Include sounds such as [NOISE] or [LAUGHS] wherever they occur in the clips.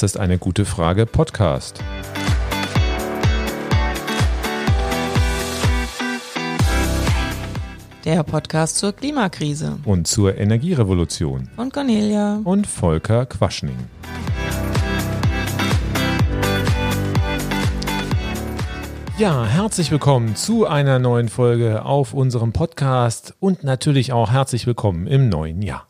Das ist eine gute Frage Podcast. Der Podcast zur Klimakrise. Und zur Energierevolution. Und Cornelia. Und Volker Quaschning. Ja, herzlich willkommen zu einer neuen Folge auf unserem Podcast und natürlich auch herzlich willkommen im neuen Jahr.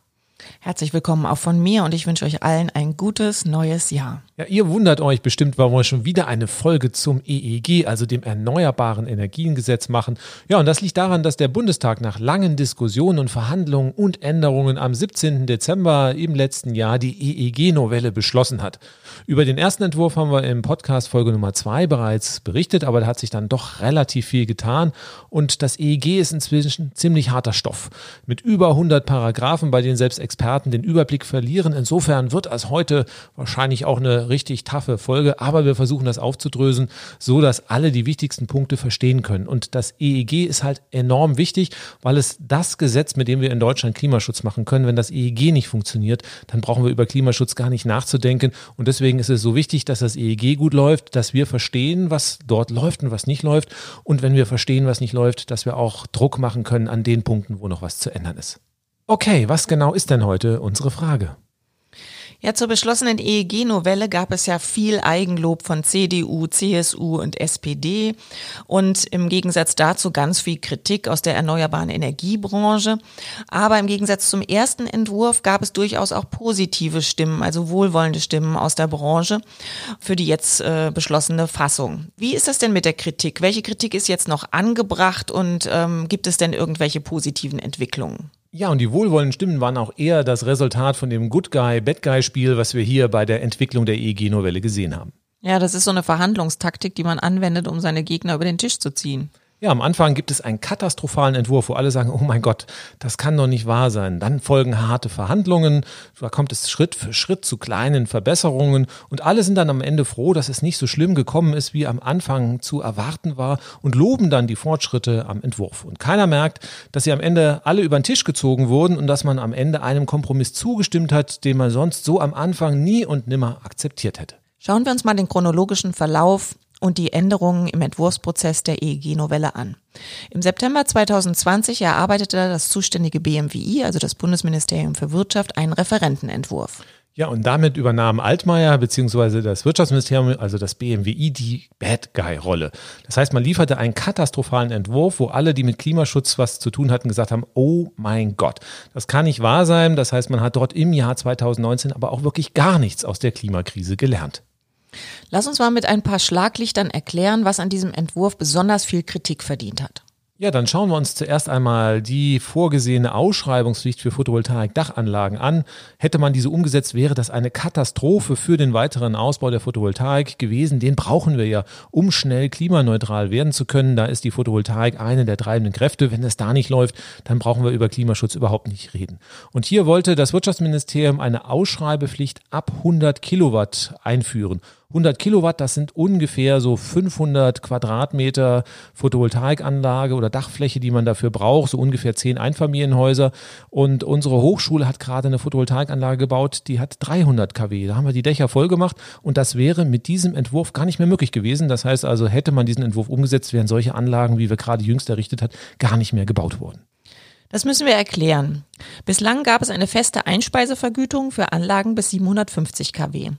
Herzlich willkommen auch von mir und ich wünsche euch allen ein gutes neues Jahr. Ja, ihr wundert euch bestimmt, warum wir schon wieder eine Folge zum EEG, also dem Erneuerbaren Energiengesetz machen. Ja, und das liegt daran, dass der Bundestag nach langen Diskussionen und Verhandlungen und Änderungen am 17. Dezember im letzten Jahr die EEG-Novelle beschlossen hat. Über den ersten Entwurf haben wir im Podcast Folge Nummer 2 bereits berichtet, aber da hat sich dann doch relativ viel getan und das EEG ist inzwischen ziemlich harter Stoff. Mit über 100 Paragraphen, bei denen selbst Experten Experten den Überblick verlieren. Insofern wird es heute wahrscheinlich auch eine richtig taffe Folge, aber wir versuchen das aufzudrösen, so dass alle die wichtigsten Punkte verstehen können. Und das EEG ist halt enorm wichtig, weil es das Gesetz, mit dem wir in Deutschland Klimaschutz machen können, wenn das EEG nicht funktioniert, dann brauchen wir über Klimaschutz gar nicht nachzudenken. Und deswegen ist es so wichtig, dass das EEG gut läuft, dass wir verstehen, was dort läuft und was nicht läuft. Und wenn wir verstehen, was nicht läuft, dass wir auch Druck machen können an den Punkten, wo noch was zu ändern ist. Okay, was genau ist denn heute unsere Frage? Ja, zur beschlossenen EEG-Novelle gab es ja viel Eigenlob von CDU, CSU und SPD und im Gegensatz dazu ganz viel Kritik aus der erneuerbaren Energiebranche. Aber im Gegensatz zum ersten Entwurf gab es durchaus auch positive Stimmen, also wohlwollende Stimmen aus der Branche für die jetzt äh, beschlossene Fassung. Wie ist das denn mit der Kritik? Welche Kritik ist jetzt noch angebracht und ähm, gibt es denn irgendwelche positiven Entwicklungen? Ja, und die wohlwollenden Stimmen waren auch eher das Resultat von dem Good Guy, Bad Guy Spiel, was wir hier bei der Entwicklung der EEG-Novelle gesehen haben. Ja, das ist so eine Verhandlungstaktik, die man anwendet, um seine Gegner über den Tisch zu ziehen. Ja, am Anfang gibt es einen katastrophalen Entwurf, wo alle sagen, oh mein Gott, das kann doch nicht wahr sein. Dann folgen harte Verhandlungen, da kommt es Schritt für Schritt zu kleinen Verbesserungen und alle sind dann am Ende froh, dass es nicht so schlimm gekommen ist, wie am Anfang zu erwarten war und loben dann die Fortschritte am Entwurf. Und keiner merkt, dass sie am Ende alle über den Tisch gezogen wurden und dass man am Ende einem Kompromiss zugestimmt hat, den man sonst so am Anfang nie und nimmer akzeptiert hätte. Schauen wir uns mal den chronologischen Verlauf und die Änderungen im Entwurfsprozess der EEG-Novelle an. Im September 2020 erarbeitete das zuständige BMWI, also das Bundesministerium für Wirtschaft, einen Referentenentwurf. Ja, und damit übernahm Altmaier bzw. das Wirtschaftsministerium, also das BMWI, die Bad Guy-Rolle. Das heißt, man lieferte einen katastrophalen Entwurf, wo alle, die mit Klimaschutz was zu tun hatten, gesagt haben, oh mein Gott, das kann nicht wahr sein. Das heißt, man hat dort im Jahr 2019 aber auch wirklich gar nichts aus der Klimakrise gelernt. Lass uns mal mit ein paar Schlaglichtern erklären, was an diesem Entwurf besonders viel Kritik verdient hat. Ja, dann schauen wir uns zuerst einmal die vorgesehene Ausschreibungspflicht für Photovoltaik-Dachanlagen an. Hätte man diese umgesetzt, wäre das eine Katastrophe für den weiteren Ausbau der Photovoltaik gewesen. Den brauchen wir ja, um schnell klimaneutral werden zu können. Da ist die Photovoltaik eine der treibenden Kräfte. Wenn es da nicht läuft, dann brauchen wir über Klimaschutz überhaupt nicht reden. Und hier wollte das Wirtschaftsministerium eine Ausschreibepflicht ab 100 Kilowatt einführen. 100 Kilowatt, das sind ungefähr so 500 Quadratmeter Photovoltaikanlage oder Dachfläche, die man dafür braucht, so ungefähr 10 Einfamilienhäuser. Und unsere Hochschule hat gerade eine Photovoltaikanlage gebaut, die hat 300 kW. Da haben wir die Dächer voll gemacht und das wäre mit diesem Entwurf gar nicht mehr möglich gewesen. Das heißt also, hätte man diesen Entwurf umgesetzt, wären solche Anlagen, wie wir gerade jüngst errichtet hat, gar nicht mehr gebaut worden. Das müssen wir erklären. Bislang gab es eine feste Einspeisevergütung für Anlagen bis 750 kW.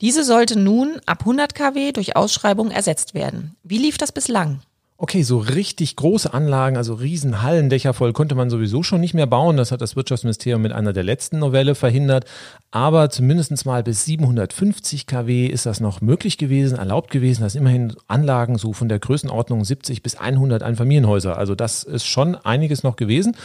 Diese sollte nun ab 100 kW durch Ausschreibung ersetzt werden. Wie lief das bislang? Okay, so richtig große Anlagen, also riesen Hallendächer voll, konnte man sowieso schon nicht mehr bauen. Das hat das Wirtschaftsministerium mit einer der letzten Novelle verhindert. Aber zumindest mal bis 750 kW ist das noch möglich gewesen, erlaubt gewesen. Das sind immerhin Anlagen so von der Größenordnung 70 bis 100 Einfamilienhäuser. Also das ist schon einiges noch gewesen.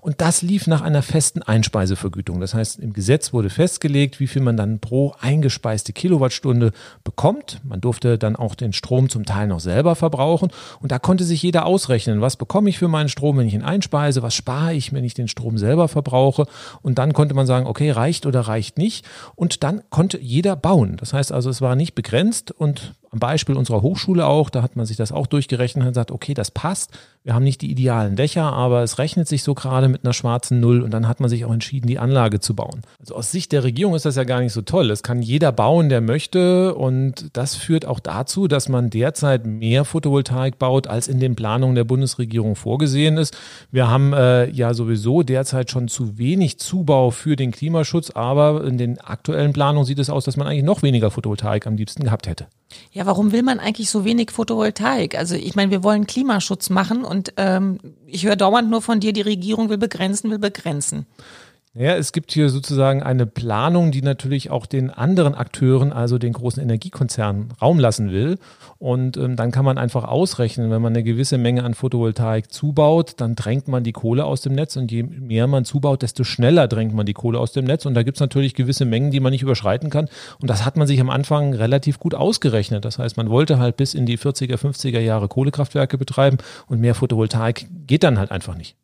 Und das lief nach einer festen Einspeisevergütung. Das heißt, im Gesetz wurde festgelegt, wie viel man dann pro eingespeiste Kilowattstunde bekommt. Man durfte dann auch den Strom zum Teil noch selber verbrauchen. Und da konnte sich jeder ausrechnen, was bekomme ich für meinen Strom, wenn ich ihn einspeise, was spare ich, wenn ich den Strom selber verbrauche. Und dann konnte man sagen, okay, reicht oder reicht nicht. Und dann konnte jeder bauen. Das heißt also, es war nicht begrenzt und am Beispiel unserer Hochschule auch, da hat man sich das auch durchgerechnet und gesagt, okay, das passt. Wir haben nicht die idealen Dächer, aber es rechnet sich so gerade mit einer schwarzen Null und dann hat man sich auch entschieden, die Anlage zu bauen. Also aus Sicht der Regierung ist das ja gar nicht so toll. Es kann jeder bauen, der möchte und das führt auch dazu, dass man derzeit mehr Photovoltaik baut, als in den Planungen der Bundesregierung vorgesehen ist. Wir haben äh, ja sowieso derzeit schon zu wenig Zubau für den Klimaschutz, aber in den aktuellen Planungen sieht es aus, dass man eigentlich noch weniger Photovoltaik am liebsten gehabt hätte. Ja, warum will man eigentlich so wenig Photovoltaik? Also ich meine, wir wollen Klimaschutz machen und ähm, ich höre dauernd nur von dir, die Regierung will begrenzen, will begrenzen. Ja, es gibt hier sozusagen eine Planung, die natürlich auch den anderen Akteuren, also den großen Energiekonzernen, Raum lassen will. Und ähm, dann kann man einfach ausrechnen, wenn man eine gewisse Menge an Photovoltaik zubaut, dann drängt man die Kohle aus dem Netz. Und je mehr man zubaut, desto schneller drängt man die Kohle aus dem Netz. Und da gibt es natürlich gewisse Mengen, die man nicht überschreiten kann. Und das hat man sich am Anfang relativ gut ausgerechnet. Das heißt, man wollte halt bis in die 40er, 50er Jahre Kohlekraftwerke betreiben und mehr Photovoltaik geht dann halt einfach nicht.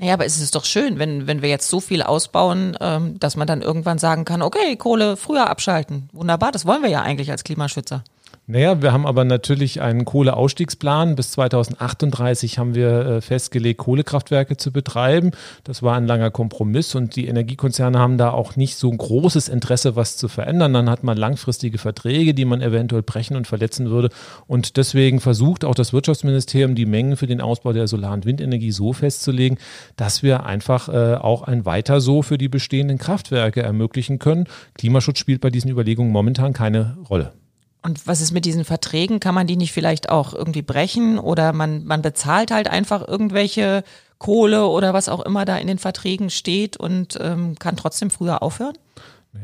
Naja, aber es ist doch schön, wenn, wenn wir jetzt so viel ausbauen, ähm, dass man dann irgendwann sagen kann, okay, Kohle früher abschalten. Wunderbar, das wollen wir ja eigentlich als Klimaschützer. Naja, wir haben aber natürlich einen Kohleausstiegsplan. Bis 2038 haben wir äh, festgelegt, Kohlekraftwerke zu betreiben. Das war ein langer Kompromiss und die Energiekonzerne haben da auch nicht so ein großes Interesse, was zu verändern. Dann hat man langfristige Verträge, die man eventuell brechen und verletzen würde. Und deswegen versucht auch das Wirtschaftsministerium, die Mengen für den Ausbau der Solar- und Windenergie so festzulegen, dass wir einfach äh, auch ein Weiter so für die bestehenden Kraftwerke ermöglichen können. Klimaschutz spielt bei diesen Überlegungen momentan keine Rolle. Und was ist mit diesen Verträgen? Kann man die nicht vielleicht auch irgendwie brechen oder man, man bezahlt halt einfach irgendwelche Kohle oder was auch immer da in den Verträgen steht und ähm, kann trotzdem früher aufhören?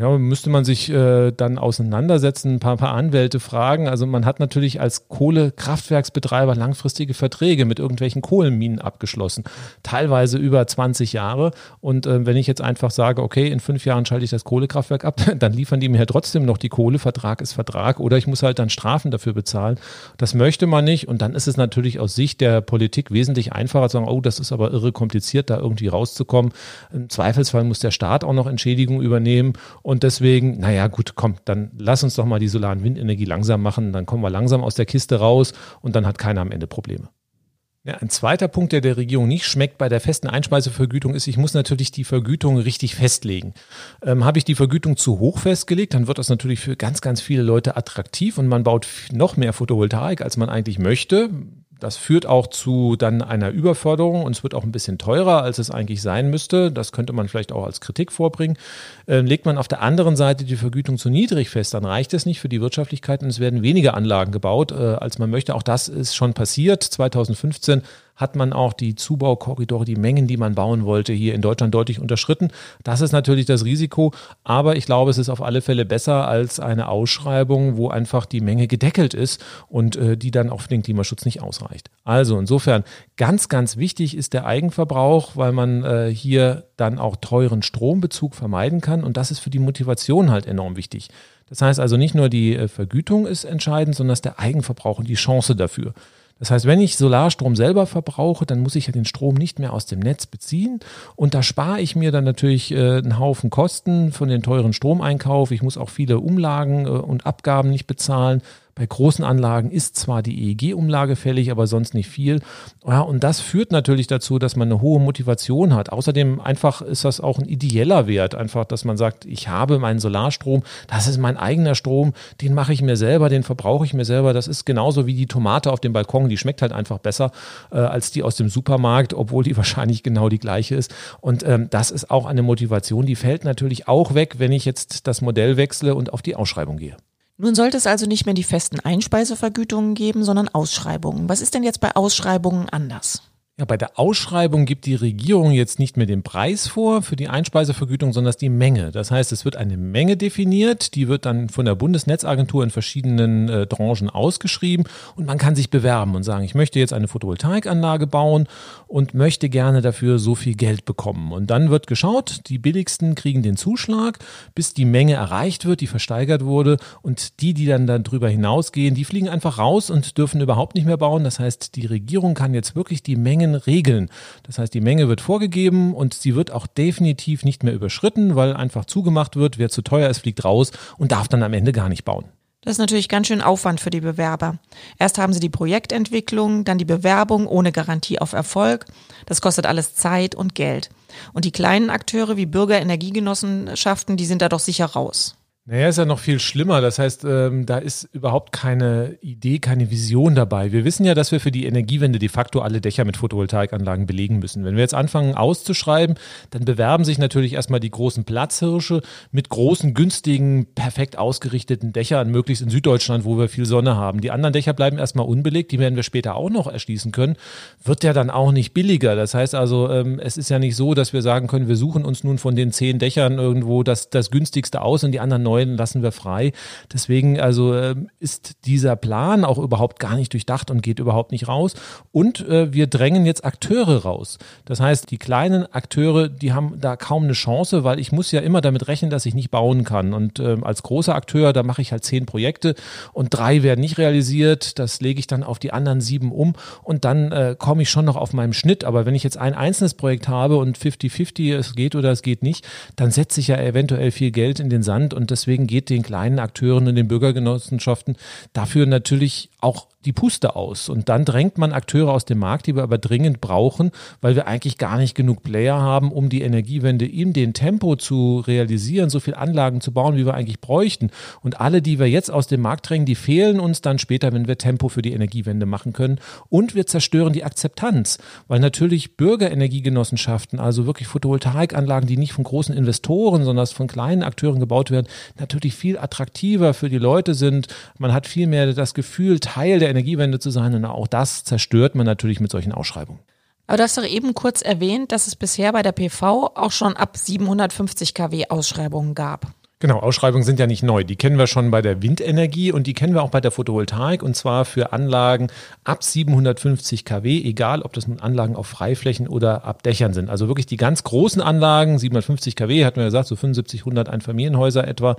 Ja, müsste man sich äh, dann auseinandersetzen, ein paar, paar Anwälte fragen. Also man hat natürlich als Kohlekraftwerksbetreiber langfristige Verträge mit irgendwelchen Kohlenminen abgeschlossen, teilweise über 20 Jahre. Und äh, wenn ich jetzt einfach sage, okay, in fünf Jahren schalte ich das Kohlekraftwerk ab, [LAUGHS] dann liefern die mir ja trotzdem noch die Kohle. Vertrag ist Vertrag oder ich muss halt dann Strafen dafür bezahlen. Das möchte man nicht. Und dann ist es natürlich aus Sicht der Politik wesentlich einfacher zu sagen, oh, das ist aber irre kompliziert, da irgendwie rauszukommen. Im Zweifelsfall muss der Staat auch noch Entschädigung übernehmen. Und deswegen, naja, gut, komm, dann lass uns doch mal die Solar- und Windenergie langsam machen. Dann kommen wir langsam aus der Kiste raus und dann hat keiner am Ende Probleme. Ja, ein zweiter Punkt, der der Regierung nicht schmeckt bei der festen Einspeisevergütung, ist, ich muss natürlich die Vergütung richtig festlegen. Ähm, Habe ich die Vergütung zu hoch festgelegt, dann wird das natürlich für ganz, ganz viele Leute attraktiv und man baut noch mehr Photovoltaik, als man eigentlich möchte. Das führt auch zu dann einer Überförderung und es wird auch ein bisschen teurer, als es eigentlich sein müsste. Das könnte man vielleicht auch als Kritik vorbringen. Äh, legt man auf der anderen Seite die Vergütung zu niedrig fest, dann reicht es nicht für die Wirtschaftlichkeit und es werden weniger Anlagen gebaut, äh, als man möchte. Auch das ist schon passiert. 2015 hat man auch die Zubaukorridore, die Mengen, die man bauen wollte, hier in Deutschland deutlich unterschritten. Das ist natürlich das Risiko, aber ich glaube, es ist auf alle Fälle besser als eine Ausschreibung, wo einfach die Menge gedeckelt ist und äh, die dann auch für den Klimaschutz nicht ausreicht. Also insofern ganz, ganz wichtig ist der Eigenverbrauch, weil man äh, hier dann auch teuren Strombezug vermeiden kann und das ist für die Motivation halt enorm wichtig. Das heißt also nicht nur die äh, Vergütung ist entscheidend, sondern dass der Eigenverbrauch und die Chance dafür. Das heißt, wenn ich Solarstrom selber verbrauche, dann muss ich ja den Strom nicht mehr aus dem Netz beziehen. Und da spare ich mir dann natürlich äh, einen Haufen Kosten von den teuren Stromeinkauf. Ich muss auch viele Umlagen äh, und Abgaben nicht bezahlen. Bei großen Anlagen ist zwar die EEG-Umlage fällig, aber sonst nicht viel. Ja, und das führt natürlich dazu, dass man eine hohe Motivation hat. Außerdem einfach ist das auch ein ideeller Wert, einfach, dass man sagt, ich habe meinen Solarstrom, das ist mein eigener Strom, den mache ich mir selber, den verbrauche ich mir selber. Das ist genauso wie die Tomate auf dem Balkon, die schmeckt halt einfach besser äh, als die aus dem Supermarkt, obwohl die [LAUGHS] wahrscheinlich genau die gleiche ist. Und ähm, das ist auch eine Motivation, die fällt natürlich auch weg, wenn ich jetzt das Modell wechsle und auf die Ausschreibung gehe. Nun sollte es also nicht mehr die festen Einspeisevergütungen geben, sondern Ausschreibungen. Was ist denn jetzt bei Ausschreibungen anders? Ja, bei der Ausschreibung gibt die Regierung jetzt nicht mehr den Preis vor für die Einspeisevergütung, sondern die Menge. Das heißt, es wird eine Menge definiert, die wird dann von der Bundesnetzagentur in verschiedenen äh, Branchen ausgeschrieben und man kann sich bewerben und sagen, ich möchte jetzt eine Photovoltaikanlage bauen und möchte gerne dafür so viel Geld bekommen. Und dann wird geschaut, die billigsten kriegen den Zuschlag, bis die Menge erreicht wird, die versteigert wurde und die, die dann darüber hinausgehen, die fliegen einfach raus und dürfen überhaupt nicht mehr bauen. Das heißt, die Regierung kann jetzt wirklich die Menge Regeln. Das heißt, die Menge wird vorgegeben und sie wird auch definitiv nicht mehr überschritten, weil einfach zugemacht wird, wer zu teuer ist, fliegt raus und darf dann am Ende gar nicht bauen. Das ist natürlich ganz schön Aufwand für die Bewerber. Erst haben sie die Projektentwicklung, dann die Bewerbung ohne Garantie auf Erfolg. Das kostet alles Zeit und Geld. Und die kleinen Akteure wie Bürgerenergiegenossenschaften, die sind da doch sicher raus. Naja, ist ja noch viel schlimmer. Das heißt, ähm, da ist überhaupt keine Idee, keine Vision dabei. Wir wissen ja, dass wir für die Energiewende de facto alle Dächer mit Photovoltaikanlagen belegen müssen. Wenn wir jetzt anfangen auszuschreiben, dann bewerben sich natürlich erstmal die großen Platzhirsche mit großen, günstigen, perfekt ausgerichteten Dächern, möglichst in Süddeutschland, wo wir viel Sonne haben. Die anderen Dächer bleiben erstmal unbelegt, die werden wir später auch noch erschließen können. Wird ja dann auch nicht billiger. Das heißt also, ähm, es ist ja nicht so, dass wir sagen können, wir suchen uns nun von den zehn Dächern irgendwo das, das günstigste aus und die anderen neun neuen lassen wir frei. Deswegen also äh, ist dieser Plan auch überhaupt gar nicht durchdacht und geht überhaupt nicht raus. Und äh, wir drängen jetzt Akteure raus. Das heißt, die kleinen Akteure, die haben da kaum eine Chance, weil ich muss ja immer damit rechnen, dass ich nicht bauen kann. Und äh, als großer Akteur, da mache ich halt zehn Projekte und drei werden nicht realisiert. Das lege ich dann auf die anderen sieben um und dann äh, komme ich schon noch auf meinem Schnitt. Aber wenn ich jetzt ein einzelnes Projekt habe und 50-50, es geht oder es geht nicht, dann setze ich ja eventuell viel Geld in den Sand und das deswegen geht den kleinen Akteuren und den Bürgergenossenschaften dafür natürlich auch die Puste aus. Und dann drängt man Akteure aus dem Markt, die wir aber dringend brauchen, weil wir eigentlich gar nicht genug Player haben, um die Energiewende in den Tempo zu realisieren, so viele Anlagen zu bauen, wie wir eigentlich bräuchten. Und alle, die wir jetzt aus dem Markt drängen, die fehlen uns dann später, wenn wir Tempo für die Energiewende machen können. Und wir zerstören die Akzeptanz, weil natürlich Bürgerenergiegenossenschaften, also wirklich Photovoltaikanlagen, die nicht von großen Investoren, sondern von kleinen Akteuren gebaut werden, natürlich viel attraktiver für die Leute sind. Man hat viel mehr das Gefühl, Teil der Energiewende zu sein und auch das zerstört man natürlich mit solchen Ausschreibungen. Aber du hast doch eben kurz erwähnt, dass es bisher bei der PV auch schon ab 750 kW Ausschreibungen gab. Genau, Ausschreibungen sind ja nicht neu. Die kennen wir schon bei der Windenergie und die kennen wir auch bei der Photovoltaik und zwar für Anlagen ab 750 kW, egal ob das nun Anlagen auf Freiflächen oder ab Dächern sind. Also wirklich die ganz großen Anlagen, 750 kW, hatten wir gesagt, so 75, 100 Einfamilienhäuser etwa,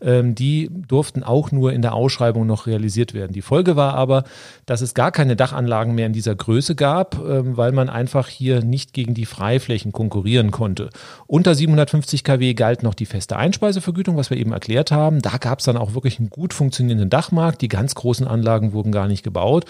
ähm, die durften auch nur in der Ausschreibung noch realisiert werden. Die Folge war aber, dass es gar keine Dachanlagen mehr in dieser Größe gab, ähm, weil man einfach hier nicht gegen die Freiflächen konkurrieren konnte. Unter 750 kW galt noch die feste Einspeisevergütung Vergütung, was wir eben erklärt haben. Da gab es dann auch wirklich einen gut funktionierenden Dachmarkt. Die ganz großen Anlagen wurden gar nicht gebaut.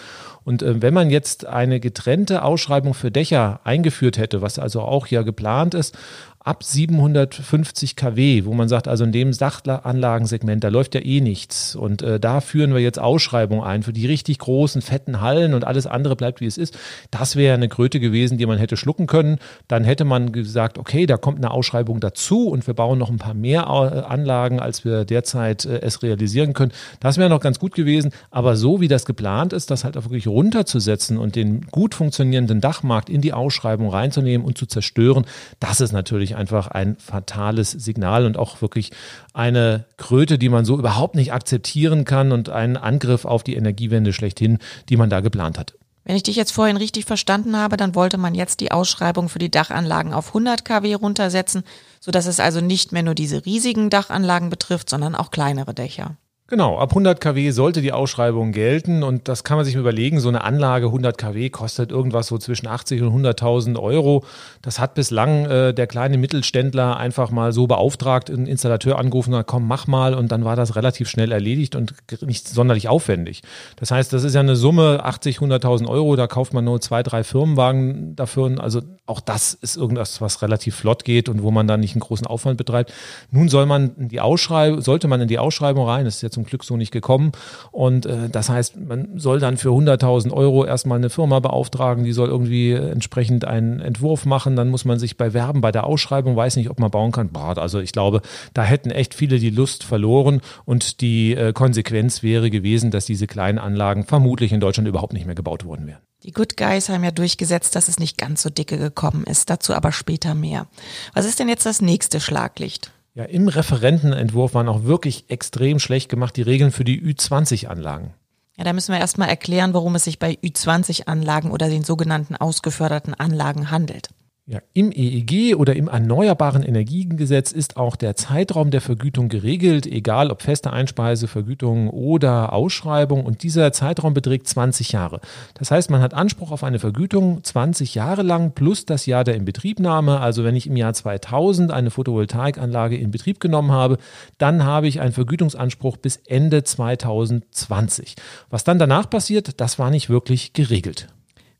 Und äh, wenn man jetzt eine getrennte Ausschreibung für Dächer eingeführt hätte, was also auch hier geplant ist, ab 750 kW, wo man sagt, also in dem Sachanlagensegment, da läuft ja eh nichts. Und äh, da führen wir jetzt Ausschreibungen ein für die richtig großen, fetten Hallen und alles andere bleibt, wie es ist. Das wäre eine Kröte gewesen, die man hätte schlucken können. Dann hätte man gesagt, okay, da kommt eine Ausschreibung dazu und wir bauen noch ein paar mehr äh, Anlagen, als wir derzeit äh, es realisieren können. Das wäre noch ganz gut gewesen. Aber so wie das geplant ist, das halt auch wirklich runterzusetzen und den gut funktionierenden Dachmarkt in die Ausschreibung reinzunehmen und zu zerstören, das ist natürlich natürlich einfach ein fatales Signal und auch wirklich eine Kröte, die man so überhaupt nicht akzeptieren kann und einen Angriff auf die Energiewende schlechthin, die man da geplant hat. Wenn ich dich jetzt vorhin richtig verstanden habe, dann wollte man jetzt die Ausschreibung für die Dachanlagen auf 100 kW runtersetzen, sodass es also nicht mehr nur diese riesigen Dachanlagen betrifft, sondern auch kleinere Dächer. Genau, ab 100 kW sollte die Ausschreibung gelten und das kann man sich überlegen. So eine Anlage 100 kW kostet irgendwas so zwischen 80 und 100.000 Euro. Das hat bislang äh, der kleine Mittelständler einfach mal so beauftragt, einen Installateur angerufen hat, komm, mach mal und dann war das relativ schnell erledigt und nicht sonderlich aufwendig. Das heißt, das ist ja eine Summe 80, 100.000 Euro, da kauft man nur zwei, drei Firmenwagen dafür. Also auch das ist irgendwas, was relativ flott geht und wo man dann nicht einen großen Aufwand betreibt. Nun soll man die Ausschreibung, sollte man in die Ausschreibung rein, das ist jetzt zum Glück so nicht gekommen. Und äh, das heißt, man soll dann für 100.000 Euro erstmal eine Firma beauftragen, die soll irgendwie entsprechend einen Entwurf machen. Dann muss man sich bei Werben, bei der Ausschreibung, weiß nicht, ob man bauen kann. Boah, also ich glaube, da hätten echt viele die Lust verloren und die äh, Konsequenz wäre gewesen, dass diese kleinen Anlagen vermutlich in Deutschland überhaupt nicht mehr gebaut worden wären. Die Good Guys haben ja durchgesetzt, dass es nicht ganz so dicke gekommen ist. Dazu aber später mehr. Was ist denn jetzt das nächste Schlaglicht? Ja, im Referentenentwurf waren auch wirklich extrem schlecht gemacht die Regeln für die Ü20-Anlagen. Ja, da müssen wir erstmal erklären, worum es sich bei Ü20-Anlagen oder den sogenannten ausgeförderten Anlagen handelt. Ja, Im EEG oder im Erneuerbaren Energiengesetz ist auch der Zeitraum der Vergütung geregelt, egal ob feste Einspeisevergütung oder Ausschreibung. Und dieser Zeitraum beträgt 20 Jahre. Das heißt, man hat Anspruch auf eine Vergütung 20 Jahre lang plus das Jahr der Inbetriebnahme. Also wenn ich im Jahr 2000 eine Photovoltaikanlage in Betrieb genommen habe, dann habe ich einen Vergütungsanspruch bis Ende 2020. Was dann danach passiert, das war nicht wirklich geregelt.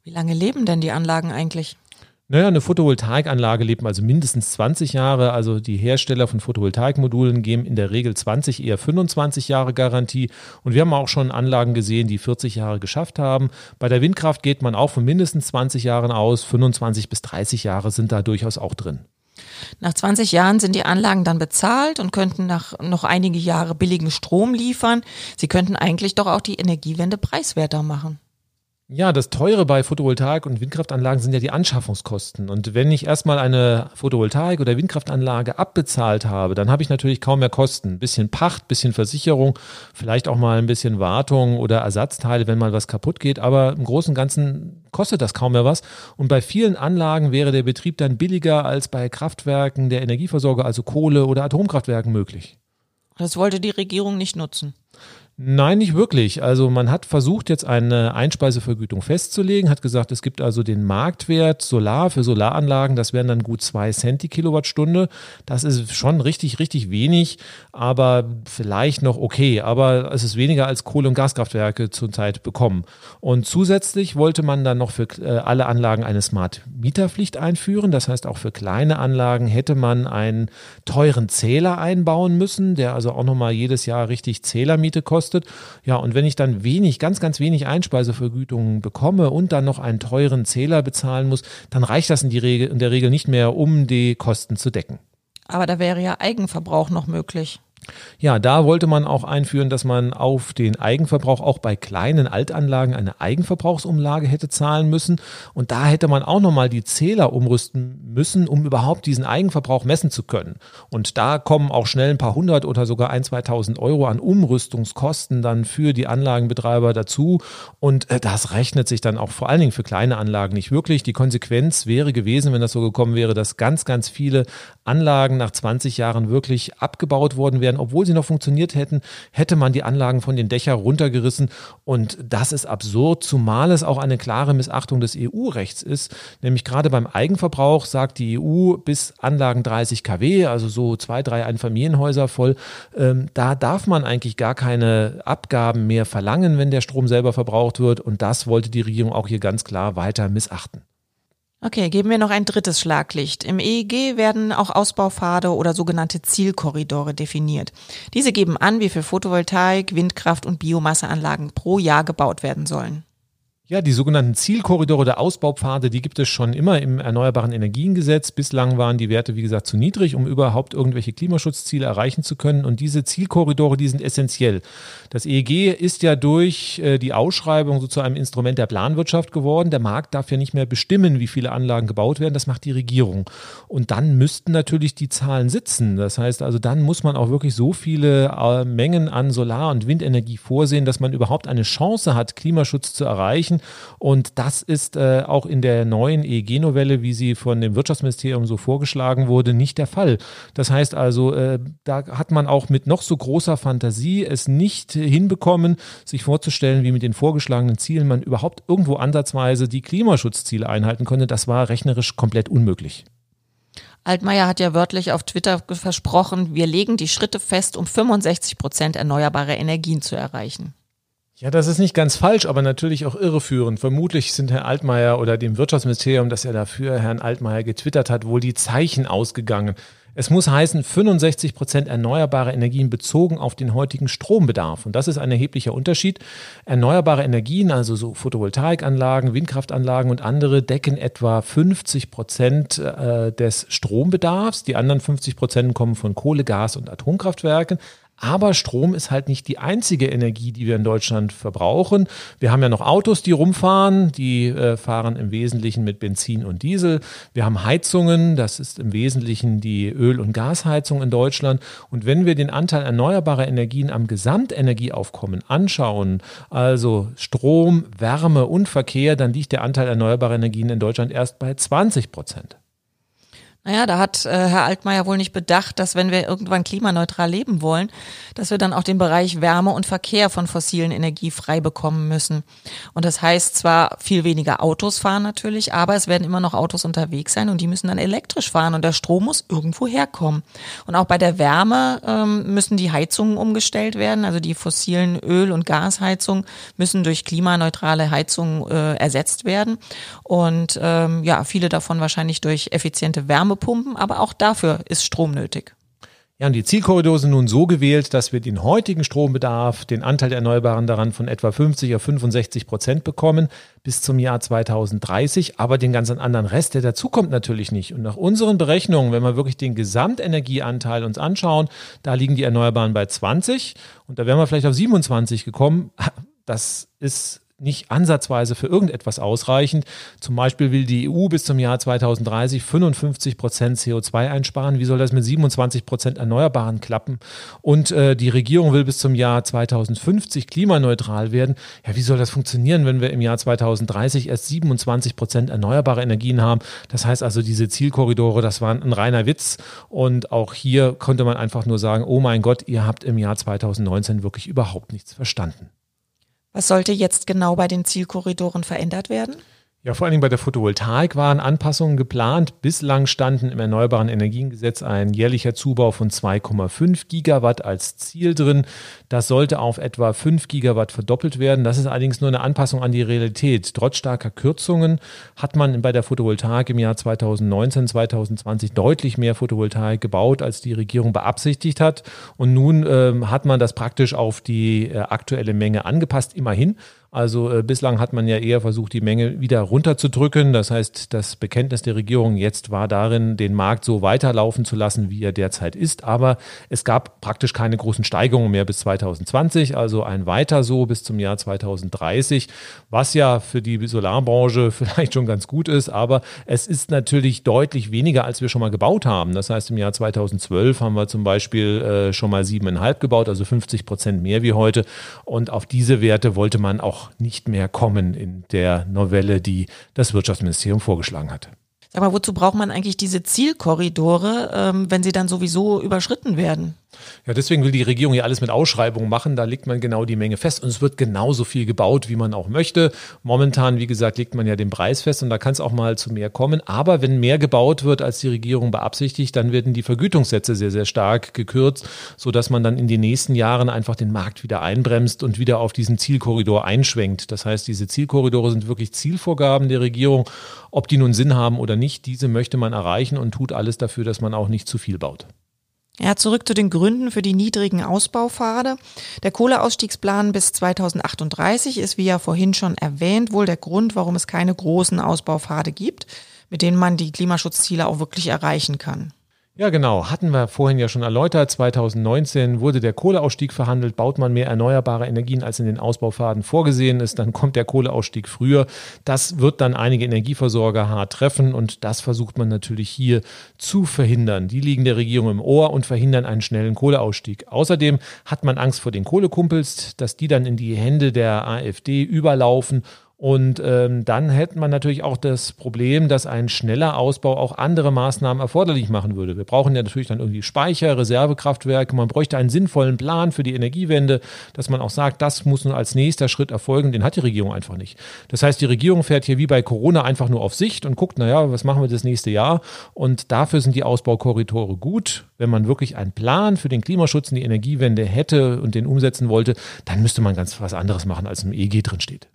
Wie lange leben denn die Anlagen eigentlich? Naja, eine Photovoltaikanlage lebt also mindestens 20 Jahre. Also die Hersteller von Photovoltaikmodulen geben in der Regel 20, eher 25 Jahre Garantie. Und wir haben auch schon Anlagen gesehen, die 40 Jahre geschafft haben. Bei der Windkraft geht man auch von mindestens 20 Jahren aus. 25 bis 30 Jahre sind da durchaus auch drin. Nach 20 Jahren sind die Anlagen dann bezahlt und könnten nach noch einige Jahre billigen Strom liefern. Sie könnten eigentlich doch auch die Energiewende preiswerter machen. Ja, das Teure bei Photovoltaik- und Windkraftanlagen sind ja die Anschaffungskosten. Und wenn ich erstmal eine Photovoltaik- oder Windkraftanlage abbezahlt habe, dann habe ich natürlich kaum mehr Kosten. Ein bisschen Pacht, bisschen Versicherung, vielleicht auch mal ein bisschen Wartung oder Ersatzteile, wenn mal was kaputt geht. Aber im Großen und Ganzen kostet das kaum mehr was. Und bei vielen Anlagen wäre der Betrieb dann billiger als bei Kraftwerken der Energieversorger, also Kohle- oder Atomkraftwerken möglich. Das wollte die Regierung nicht nutzen. Nein, nicht wirklich. Also man hat versucht, jetzt eine Einspeisevergütung festzulegen, hat gesagt, es gibt also den Marktwert Solar für Solaranlagen, das wären dann gut zwei Cent die Kilowattstunde. Das ist schon richtig, richtig wenig, aber vielleicht noch okay. Aber es ist weniger als Kohle- und Gaskraftwerke zurzeit bekommen. Und zusätzlich wollte man dann noch für äh, alle Anlagen eine Smart-Mieterpflicht einführen. Das heißt, auch für kleine Anlagen hätte man einen teuren Zähler einbauen müssen, der also auch nochmal jedes Jahr richtig Zählermiete kostet kostet. Ja, und wenn ich dann wenig, ganz, ganz wenig Einspeisevergütungen bekomme und dann noch einen teuren Zähler bezahlen muss, dann reicht das in, die Regel, in der Regel nicht mehr, um die Kosten zu decken. Aber da wäre ja Eigenverbrauch noch möglich. Ja, da wollte man auch einführen, dass man auf den Eigenverbrauch auch bei kleinen Altanlagen eine Eigenverbrauchsumlage hätte zahlen müssen. Und da hätte man auch nochmal die Zähler umrüsten müssen, um überhaupt diesen Eigenverbrauch messen zu können. Und da kommen auch schnell ein paar hundert oder sogar ein, 2000 Euro an Umrüstungskosten dann für die Anlagenbetreiber dazu. Und äh, das rechnet sich dann auch vor allen Dingen für kleine Anlagen nicht wirklich. Die Konsequenz wäre gewesen, wenn das so gekommen wäre, dass ganz, ganz viele Anlagen nach 20 Jahren wirklich abgebaut worden wären werden, obwohl sie noch funktioniert hätten, hätte man die Anlagen von den Dächern runtergerissen. Und das ist absurd, zumal es auch eine klare Missachtung des EU-Rechts ist. Nämlich gerade beim Eigenverbrauch sagt die EU bis Anlagen 30 kW, also so zwei, drei Einfamilienhäuser voll, ähm, da darf man eigentlich gar keine Abgaben mehr verlangen, wenn der Strom selber verbraucht wird. Und das wollte die Regierung auch hier ganz klar weiter missachten. Okay, geben wir noch ein drittes Schlaglicht. Im EEG werden auch Ausbaupfade oder sogenannte Zielkorridore definiert. Diese geben an, wie viel Photovoltaik, Windkraft und Biomasseanlagen pro Jahr gebaut werden sollen. Ja, die sogenannten Zielkorridore der Ausbaupfade, die gibt es schon immer im Erneuerbaren Energiengesetz. Bislang waren die Werte, wie gesagt, zu niedrig, um überhaupt irgendwelche Klimaschutzziele erreichen zu können. Und diese Zielkorridore, die sind essentiell. Das EEG ist ja durch äh, die Ausschreibung so zu einem Instrument der Planwirtschaft geworden. Der Markt darf ja nicht mehr bestimmen, wie viele Anlagen gebaut werden. Das macht die Regierung. Und dann müssten natürlich die Zahlen sitzen. Das heißt also, dann muss man auch wirklich so viele äh, Mengen an Solar- und Windenergie vorsehen, dass man überhaupt eine Chance hat, Klimaschutz zu erreichen. Und das ist äh, auch in der neuen EEG-Novelle, wie sie von dem Wirtschaftsministerium so vorgeschlagen wurde, nicht der Fall. Das heißt also, äh, da hat man auch mit noch so großer Fantasie es nicht hinbekommen, sich vorzustellen, wie mit den vorgeschlagenen Zielen man überhaupt irgendwo ansatzweise die Klimaschutzziele einhalten konnte. Das war rechnerisch komplett unmöglich. Altmaier hat ja wörtlich auf Twitter versprochen, wir legen die Schritte fest, um 65 Prozent erneuerbare Energien zu erreichen. Ja, das ist nicht ganz falsch, aber natürlich auch irreführend. Vermutlich sind Herr Altmaier oder dem Wirtschaftsministerium, das er dafür Herrn Altmaier getwittert hat, wohl die Zeichen ausgegangen. Es muss heißen 65 Prozent erneuerbare Energien bezogen auf den heutigen Strombedarf. Und das ist ein erheblicher Unterschied. Erneuerbare Energien, also so Photovoltaikanlagen, Windkraftanlagen und andere, decken etwa 50 Prozent äh, des Strombedarfs. Die anderen 50 Prozent kommen von Kohle, Gas und Atomkraftwerken. Aber Strom ist halt nicht die einzige Energie, die wir in Deutschland verbrauchen. Wir haben ja noch Autos, die rumfahren. Die äh, fahren im Wesentlichen mit Benzin und Diesel. Wir haben Heizungen. Das ist im Wesentlichen die Öl- und Gasheizung in Deutschland. Und wenn wir den Anteil erneuerbarer Energien am Gesamtenergieaufkommen anschauen, also Strom, Wärme und Verkehr, dann liegt der Anteil erneuerbarer Energien in Deutschland erst bei 20 Prozent. Naja, da hat äh, Herr Altmaier wohl nicht bedacht, dass wenn wir irgendwann klimaneutral leben wollen, dass wir dann auch den Bereich Wärme und Verkehr von fossilen Energie frei bekommen müssen. Und das heißt zwar viel weniger Autos fahren natürlich, aber es werden immer noch Autos unterwegs sein und die müssen dann elektrisch fahren und der Strom muss irgendwo herkommen. Und auch bei der Wärme ähm, müssen die Heizungen umgestellt werden, also die fossilen Öl- und Gasheizungen müssen durch klimaneutrale Heizungen äh, ersetzt werden und ähm, ja, viele davon wahrscheinlich durch effiziente Wärme Wärmepumpen, aber auch dafür ist Strom nötig. Ja, und die Zielkorridore sind nun so gewählt, dass wir den heutigen Strombedarf, den Anteil der Erneuerbaren daran von etwa 50 auf 65 Prozent bekommen bis zum Jahr 2030, aber den ganzen anderen Rest, der dazukommt, natürlich nicht. Und nach unseren Berechnungen, wenn wir wirklich den Gesamtenergieanteil uns anschauen, da liegen die Erneuerbaren bei 20 und da wären wir vielleicht auf 27 gekommen. Das ist nicht ansatzweise für irgendetwas ausreichend. Zum Beispiel will die EU bis zum Jahr 2030 55 Prozent CO2 einsparen. Wie soll das mit 27 Prozent Erneuerbaren klappen? Und äh, die Regierung will bis zum Jahr 2050 klimaneutral werden. Ja, wie soll das funktionieren, wenn wir im Jahr 2030 erst 27 Prozent erneuerbare Energien haben? Das heißt also, diese Zielkorridore, das war ein reiner Witz. Und auch hier konnte man einfach nur sagen, oh mein Gott, ihr habt im Jahr 2019 wirklich überhaupt nichts verstanden. Was sollte jetzt genau bei den Zielkorridoren verändert werden? Ja, vor allen Dingen bei der Photovoltaik waren Anpassungen geplant. Bislang standen im Erneuerbaren Energiengesetz ein jährlicher Zubau von 2,5 Gigawatt als Ziel drin. Das sollte auf etwa 5 Gigawatt verdoppelt werden. Das ist allerdings nur eine Anpassung an die Realität. Trotz starker Kürzungen hat man bei der Photovoltaik im Jahr 2019, 2020 deutlich mehr Photovoltaik gebaut, als die Regierung beabsichtigt hat. Und nun äh, hat man das praktisch auf die äh, aktuelle Menge angepasst, immerhin. Also äh, bislang hat man ja eher versucht, die Menge wieder runterzudrücken. Das heißt, das Bekenntnis der Regierung jetzt war darin, den Markt so weiterlaufen zu lassen, wie er derzeit ist. Aber es gab praktisch keine großen Steigerungen mehr bis 2020, also ein weiter so bis zum Jahr 2030, was ja für die Solarbranche [LAUGHS] vielleicht schon ganz gut ist. Aber es ist natürlich deutlich weniger, als wir schon mal gebaut haben. Das heißt, im Jahr 2012 haben wir zum Beispiel äh, schon mal siebeneinhalb gebaut, also 50 Prozent mehr wie heute. Und auf diese Werte wollte man auch nicht mehr kommen in der Novelle, die das Wirtschaftsministerium vorgeschlagen hat. Aber wozu braucht man eigentlich diese Zielkorridore, ähm, wenn sie dann sowieso überschritten werden? Ja, deswegen will die Regierung ja alles mit Ausschreibungen machen. Da legt man genau die Menge fest und es wird genauso viel gebaut, wie man auch möchte. Momentan, wie gesagt, legt man ja den Preis fest und da kann es auch mal zu mehr kommen. Aber wenn mehr gebaut wird, als die Regierung beabsichtigt, dann werden die Vergütungssätze sehr, sehr stark gekürzt, sodass man dann in den nächsten Jahren einfach den Markt wieder einbremst und wieder auf diesen Zielkorridor einschwenkt. Das heißt, diese Zielkorridore sind wirklich Zielvorgaben der Regierung. Ob die nun Sinn haben oder nicht, diese möchte man erreichen und tut alles dafür, dass man auch nicht zu viel baut. Ja, zurück zu den Gründen für die niedrigen Ausbaupfade. Der Kohleausstiegsplan bis 2038 ist, wie ja vorhin schon erwähnt, wohl der Grund, warum es keine großen Ausbaupfade gibt, mit denen man die Klimaschutzziele auch wirklich erreichen kann. Ja, genau. Hatten wir vorhin ja schon erläutert. 2019 wurde der Kohleausstieg verhandelt. Baut man mehr erneuerbare Energien, als in den Ausbaufaden vorgesehen ist, dann kommt der Kohleausstieg früher. Das wird dann einige Energieversorger hart treffen und das versucht man natürlich hier zu verhindern. Die liegen der Regierung im Ohr und verhindern einen schnellen Kohleausstieg. Außerdem hat man Angst vor den Kohlekumpels, dass die dann in die Hände der AfD überlaufen und ähm, dann hätte man natürlich auch das Problem, dass ein schneller Ausbau auch andere Maßnahmen erforderlich machen würde. Wir brauchen ja natürlich dann irgendwie Speicher, Reservekraftwerke. Man bräuchte einen sinnvollen Plan für die Energiewende, dass man auch sagt, das muss nun als nächster Schritt erfolgen. Den hat die Regierung einfach nicht. Das heißt, die Regierung fährt hier wie bei Corona einfach nur auf Sicht und guckt, naja, was machen wir das nächste Jahr? Und dafür sind die Ausbaukorridore gut. Wenn man wirklich einen Plan für den Klimaschutz und die Energiewende hätte und den umsetzen wollte, dann müsste man ganz was anderes machen, als im EG drin steht.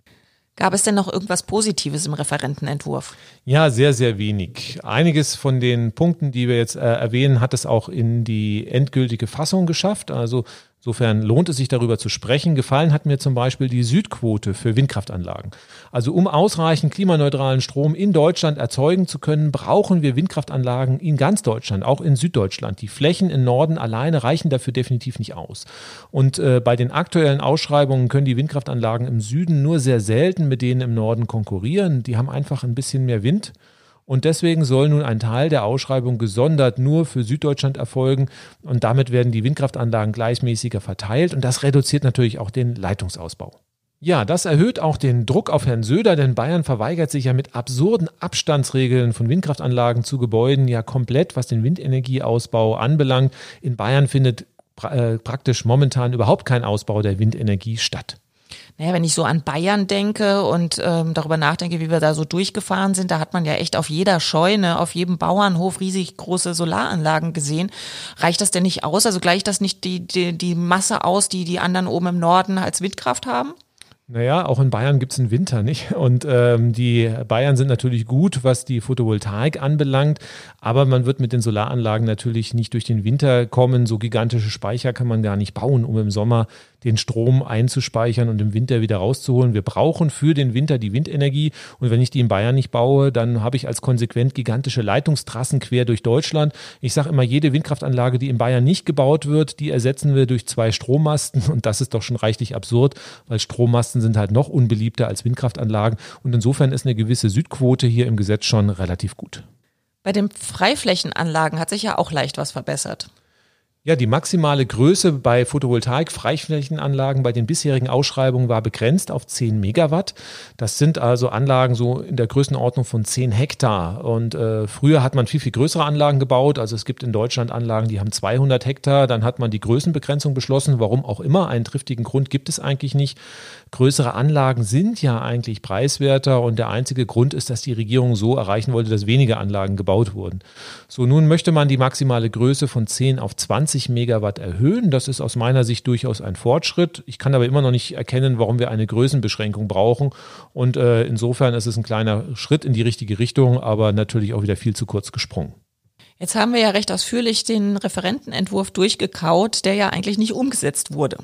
Gab es denn noch irgendwas Positives im Referentenentwurf? Ja, sehr, sehr wenig. Einiges von den Punkten, die wir jetzt äh, erwähnen, hat es auch in die endgültige Fassung geschafft. Also Insofern lohnt es sich darüber zu sprechen. Gefallen hat mir zum Beispiel die Südquote für Windkraftanlagen. Also um ausreichend klimaneutralen Strom in Deutschland erzeugen zu können, brauchen wir Windkraftanlagen in ganz Deutschland, auch in Süddeutschland. Die Flächen im Norden alleine reichen dafür definitiv nicht aus. Und äh, bei den aktuellen Ausschreibungen können die Windkraftanlagen im Süden nur sehr selten mit denen im Norden konkurrieren. Die haben einfach ein bisschen mehr Wind. Und deswegen soll nun ein Teil der Ausschreibung gesondert nur für Süddeutschland erfolgen. Und damit werden die Windkraftanlagen gleichmäßiger verteilt. Und das reduziert natürlich auch den Leitungsausbau. Ja, das erhöht auch den Druck auf Herrn Söder, denn Bayern verweigert sich ja mit absurden Abstandsregeln von Windkraftanlagen zu Gebäuden ja komplett, was den Windenergieausbau anbelangt. In Bayern findet pra äh, praktisch momentan überhaupt kein Ausbau der Windenergie statt. Naja, wenn ich so an Bayern denke und ähm, darüber nachdenke, wie wir da so durchgefahren sind, da hat man ja echt auf jeder Scheune, auf jedem Bauernhof riesig große Solaranlagen gesehen. Reicht das denn nicht aus? Also gleicht das nicht die, die, die Masse aus, die die anderen oben im Norden als Windkraft haben? Naja, auch in Bayern gibt es einen Winter, nicht? Und ähm, die Bayern sind natürlich gut, was die Photovoltaik anbelangt, aber man wird mit den Solaranlagen natürlich nicht durch den Winter kommen. So gigantische Speicher kann man gar nicht bauen, um im Sommer den Strom einzuspeichern und im Winter wieder rauszuholen. Wir brauchen für den Winter die Windenergie und wenn ich die in Bayern nicht baue, dann habe ich als konsequent gigantische Leitungstrassen quer durch Deutschland. Ich sage immer, jede Windkraftanlage, die in Bayern nicht gebaut wird, die ersetzen wir durch zwei Strommasten und das ist doch schon reichlich absurd, weil Strommasten sind halt noch unbeliebter als Windkraftanlagen und insofern ist eine gewisse Südquote hier im Gesetz schon relativ gut. Bei den Freiflächenanlagen hat sich ja auch leicht was verbessert. Ja, die maximale Größe bei Photovoltaik-Freiflächenanlagen bei den bisherigen Ausschreibungen war begrenzt auf 10 Megawatt. Das sind also Anlagen so in der Größenordnung von 10 Hektar. Und äh, früher hat man viel, viel größere Anlagen gebaut. Also es gibt in Deutschland Anlagen, die haben 200 Hektar. Dann hat man die Größenbegrenzung beschlossen. Warum auch immer. Einen triftigen Grund gibt es eigentlich nicht. Größere Anlagen sind ja eigentlich preiswerter und der einzige Grund ist, dass die Regierung so erreichen wollte, dass weniger Anlagen gebaut wurden. So, nun möchte man die maximale Größe von 10 auf 20 20 Megawatt erhöhen. Das ist aus meiner Sicht durchaus ein Fortschritt. Ich kann aber immer noch nicht erkennen, warum wir eine Größenbeschränkung brauchen. Und äh, insofern ist es ein kleiner Schritt in die richtige Richtung, aber natürlich auch wieder viel zu kurz gesprungen. Jetzt haben wir ja recht ausführlich den Referentenentwurf durchgekaut, der ja eigentlich nicht umgesetzt wurde.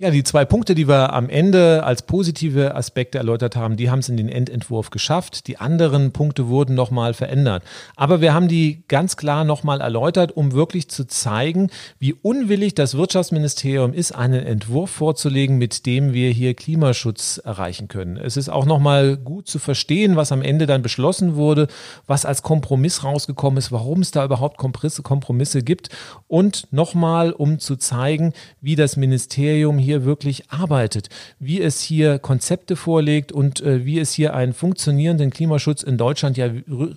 Ja, die zwei Punkte, die wir am Ende als positive Aspekte erläutert haben, die haben es in den Endentwurf geschafft. Die anderen Punkte wurden nochmal verändert. Aber wir haben die ganz klar nochmal erläutert, um wirklich zu zeigen, wie unwillig das Wirtschaftsministerium ist, einen Entwurf vorzulegen, mit dem wir hier Klimaschutz erreichen können. Es ist auch nochmal gut zu verstehen, was am Ende dann beschlossen wurde, was als Kompromiss rausgekommen ist, warum es da überhaupt Kompromisse gibt und nochmal, um zu zeigen, wie das Ministerium hier wirklich arbeitet, wie es hier Konzepte vorlegt und äh, wie es hier einen funktionierenden Klimaschutz in Deutschland ja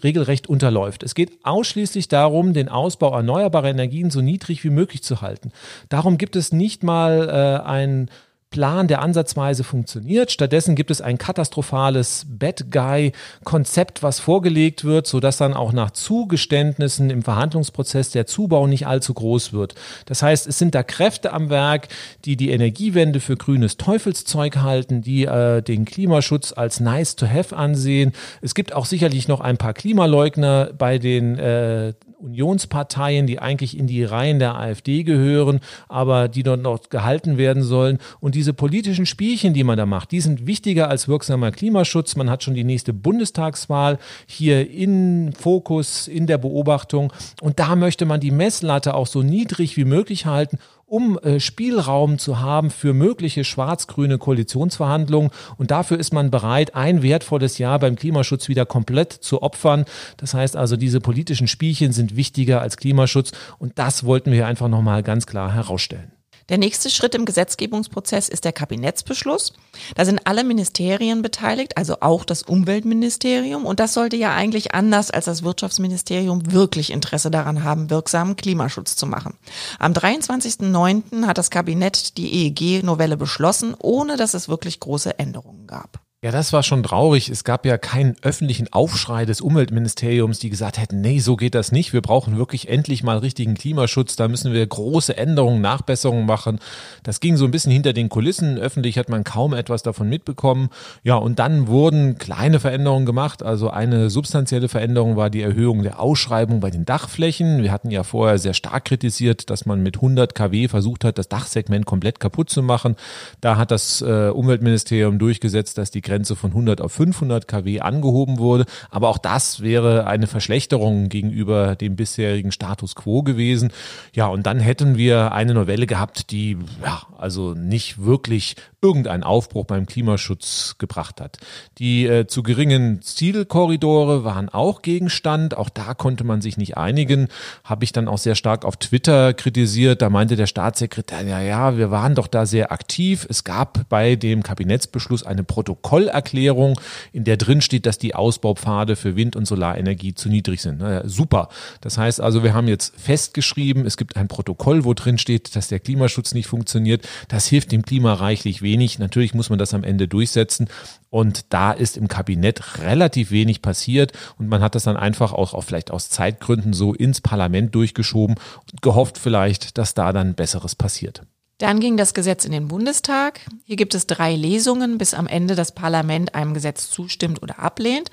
regelrecht unterläuft. Es geht ausschließlich darum, den Ausbau erneuerbarer Energien so niedrig wie möglich zu halten. Darum gibt es nicht mal äh, ein Plan, der ansatzweise funktioniert. Stattdessen gibt es ein katastrophales Bad Guy-Konzept, was vorgelegt wird, sodass dann auch nach Zugeständnissen im Verhandlungsprozess der Zubau nicht allzu groß wird. Das heißt, es sind da Kräfte am Werk, die die Energiewende für grünes Teufelszeug halten, die äh, den Klimaschutz als nice to have ansehen. Es gibt auch sicherlich noch ein paar Klimaleugner bei den äh, Unionsparteien, die eigentlich in die Reihen der AfD gehören, aber die dort noch gehalten werden sollen. Und diese politischen Spielchen, die man da macht, die sind wichtiger als wirksamer Klimaschutz. Man hat schon die nächste Bundestagswahl hier in Fokus, in der Beobachtung. Und da möchte man die Messlatte auch so niedrig wie möglich halten um äh, Spielraum zu haben für mögliche schwarz-grüne Koalitionsverhandlungen. Und dafür ist man bereit, ein wertvolles Jahr beim Klimaschutz wieder komplett zu opfern. Das heißt also, diese politischen Spielchen sind wichtiger als Klimaschutz. Und das wollten wir einfach nochmal ganz klar herausstellen. Der nächste Schritt im Gesetzgebungsprozess ist der Kabinettsbeschluss. Da sind alle Ministerien beteiligt, also auch das Umweltministerium. Und das sollte ja eigentlich anders als das Wirtschaftsministerium wirklich Interesse daran haben, wirksamen Klimaschutz zu machen. Am 23.09. hat das Kabinett die EEG-Novelle beschlossen, ohne dass es wirklich große Änderungen gab. Ja, das war schon traurig. Es gab ja keinen öffentlichen Aufschrei des Umweltministeriums, die gesagt hätten, nee, so geht das nicht. Wir brauchen wirklich endlich mal richtigen Klimaschutz. Da müssen wir große Änderungen, Nachbesserungen machen. Das ging so ein bisschen hinter den Kulissen. Öffentlich hat man kaum etwas davon mitbekommen. Ja, und dann wurden kleine Veränderungen gemacht. Also eine substanzielle Veränderung war die Erhöhung der Ausschreibung bei den Dachflächen. Wir hatten ja vorher sehr stark kritisiert, dass man mit 100 kW versucht hat, das Dachsegment komplett kaputt zu machen. Da hat das äh, Umweltministerium durchgesetzt, dass die Grenze von 100 auf 500 kW angehoben wurde. Aber auch das wäre eine Verschlechterung gegenüber dem bisherigen Status quo gewesen. Ja, und dann hätten wir eine Novelle gehabt, die ja, also nicht wirklich irgendeinen Aufbruch beim Klimaschutz gebracht hat. Die äh, zu geringen Zielkorridore waren auch Gegenstand. Auch da konnte man sich nicht einigen. Habe ich dann auch sehr stark auf Twitter kritisiert. Da meinte der Staatssekretär, ja, ja, wir waren doch da sehr aktiv. Es gab bei dem Kabinettsbeschluss eine Protokollerklärung, in der drin steht, dass die Ausbaupfade für Wind- und Solarenergie zu niedrig sind. Naja, super. Das heißt also, wir haben jetzt festgeschrieben, es gibt ein Protokoll, wo drin steht, dass der Klimaschutz nicht funktioniert. Das hilft dem Klima reichlich wenig. Natürlich muss man das am Ende durchsetzen. Und da ist im Kabinett relativ wenig passiert und man hat das dann einfach auch, auch vielleicht aus Zeitgründen so ins Parlament durchgeschoben und gehofft vielleicht, dass da dann Besseres passiert. Dann ging das Gesetz in den Bundestag. Hier gibt es drei Lesungen, bis am Ende das Parlament einem Gesetz zustimmt oder ablehnt.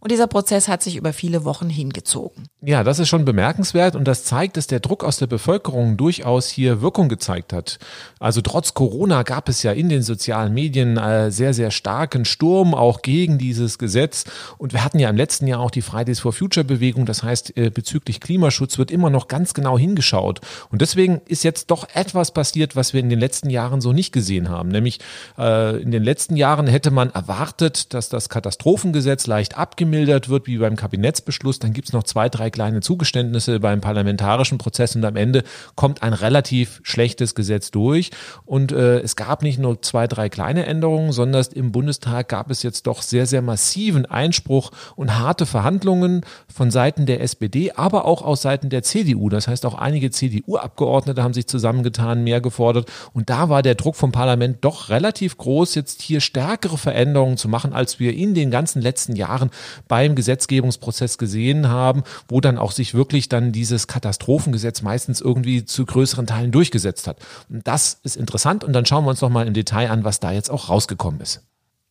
Und dieser Prozess hat sich über viele Wochen hingezogen. Ja, das ist schon bemerkenswert und das zeigt, dass der Druck aus der Bevölkerung durchaus hier Wirkung gezeigt hat. Also trotz Corona gab es ja in den sozialen Medien äh, sehr, sehr starken Sturm auch gegen dieses Gesetz. Und wir hatten ja im letzten Jahr auch die Fridays for Future Bewegung. Das heißt, äh, bezüglich Klimaschutz wird immer noch ganz genau hingeschaut. Und deswegen ist jetzt doch etwas passiert, was wir in den letzten Jahren so nicht gesehen haben. Nämlich äh, in den letzten Jahren hätte man erwartet, dass das Katastrophengesetz leicht abgemildert abgemildert wird, wie beim Kabinettsbeschluss. Dann gibt es noch zwei, drei kleine Zugeständnisse beim parlamentarischen Prozess und am Ende kommt ein relativ schlechtes Gesetz durch. Und äh, es gab nicht nur zwei, drei kleine Änderungen, sondern im Bundestag gab es jetzt doch sehr, sehr massiven Einspruch und harte Verhandlungen von Seiten der SPD, aber auch aus Seiten der CDU. Das heißt, auch einige CDU-Abgeordnete haben sich zusammengetan, mehr gefordert. Und da war der Druck vom Parlament doch relativ groß, jetzt hier stärkere Veränderungen zu machen, als wir in den ganzen letzten Jahren beim Gesetzgebungsprozess gesehen haben, wo dann auch sich wirklich dann dieses Katastrophengesetz meistens irgendwie zu größeren Teilen durchgesetzt hat. Und das ist interessant und dann schauen wir uns noch mal im Detail an, was da jetzt auch rausgekommen ist.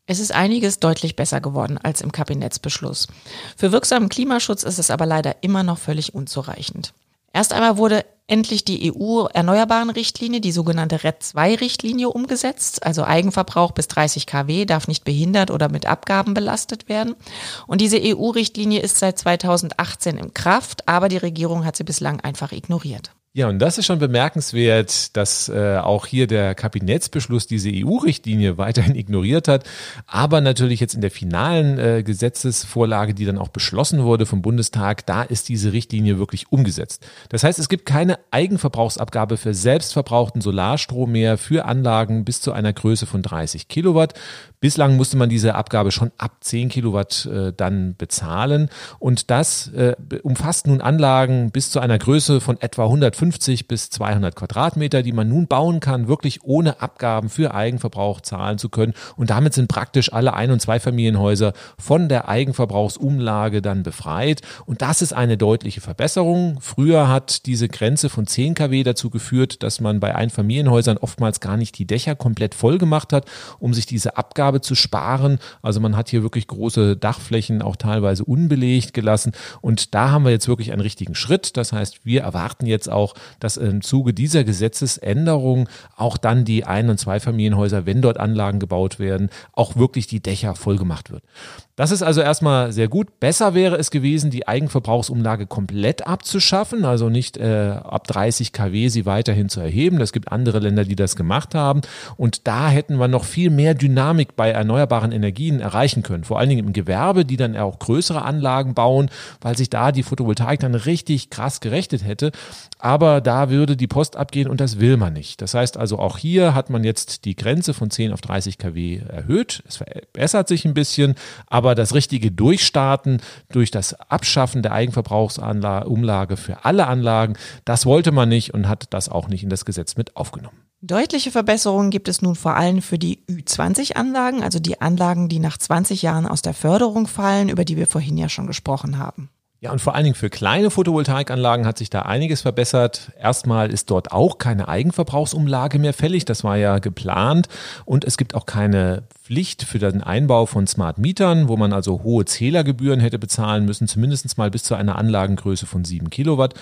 Es ist einiges deutlich besser geworden als im Kabinettsbeschluss. Für wirksamen Klimaschutz ist es aber leider immer noch völlig unzureichend. Erst einmal wurde endlich die EU-Erneuerbaren-Richtlinie, die sogenannte RED-2-Richtlinie, umgesetzt. Also Eigenverbrauch bis 30 kW darf nicht behindert oder mit Abgaben belastet werden. Und diese EU-Richtlinie ist seit 2018 in Kraft, aber die Regierung hat sie bislang einfach ignoriert. Ja, und das ist schon bemerkenswert, dass äh, auch hier der Kabinettsbeschluss diese EU-Richtlinie weiterhin [LAUGHS] ignoriert hat, aber natürlich jetzt in der finalen äh, Gesetzesvorlage, die dann auch beschlossen wurde vom Bundestag, da ist diese Richtlinie wirklich umgesetzt. Das heißt, es gibt keine Eigenverbrauchsabgabe für selbstverbrauchten Solarstrom mehr für Anlagen bis zu einer Größe von 30 Kilowatt. Bislang musste man diese Abgabe schon ab 10 Kilowatt äh, dann bezahlen und das äh, umfasst nun Anlagen bis zu einer Größe von etwa 150 bis 200 Quadratmeter, die man nun bauen kann, wirklich ohne Abgaben für Eigenverbrauch zahlen zu können und damit sind praktisch alle Ein- und Zweifamilienhäuser von der Eigenverbrauchsumlage dann befreit und das ist eine deutliche Verbesserung. Früher hat diese Grenze von 10 kW dazu geführt, dass man bei Einfamilienhäusern oftmals gar nicht die Dächer komplett voll gemacht hat, um sich diese Abgabe zu sparen. Also man hat hier wirklich große Dachflächen auch teilweise unbelegt gelassen. Und da haben wir jetzt wirklich einen richtigen Schritt. Das heißt, wir erwarten jetzt auch, dass im Zuge dieser Gesetzesänderung auch dann die Ein- und Zweifamilienhäuser, wenn dort Anlagen gebaut werden, auch wirklich die Dächer vollgemacht wird. Das ist also erstmal sehr gut. Besser wäre es gewesen, die Eigenverbrauchsumlage komplett abzuschaffen, also nicht äh, ab 30 kW sie weiterhin zu erheben. Es gibt andere Länder, die das gemacht haben. Und da hätten wir noch viel mehr Dynamik bei erneuerbaren Energien erreichen können. Vor allen Dingen im Gewerbe, die dann auch größere Anlagen bauen, weil sich da die Photovoltaik dann richtig krass gerechnet hätte. Aber da würde die Post abgehen und das will man nicht. Das heißt also, auch hier hat man jetzt die Grenze von 10 auf 30 kW erhöht. Es verbessert sich ein bisschen, aber aber das richtige Durchstarten durch das Abschaffen der Eigenverbrauchsumlage für alle Anlagen, das wollte man nicht und hat das auch nicht in das Gesetz mit aufgenommen. Deutliche Verbesserungen gibt es nun vor allem für die Ü20-Anlagen, also die Anlagen, die nach 20 Jahren aus der Förderung fallen, über die wir vorhin ja schon gesprochen haben. Ja, und vor allen Dingen für kleine Photovoltaikanlagen hat sich da einiges verbessert. Erstmal ist dort auch keine Eigenverbrauchsumlage mehr fällig. Das war ja geplant. Und es gibt auch keine Pflicht für den Einbau von Smart Mietern, wo man also hohe Zählergebühren hätte bezahlen müssen, zumindest mal bis zu einer Anlagengröße von sieben Kilowatt.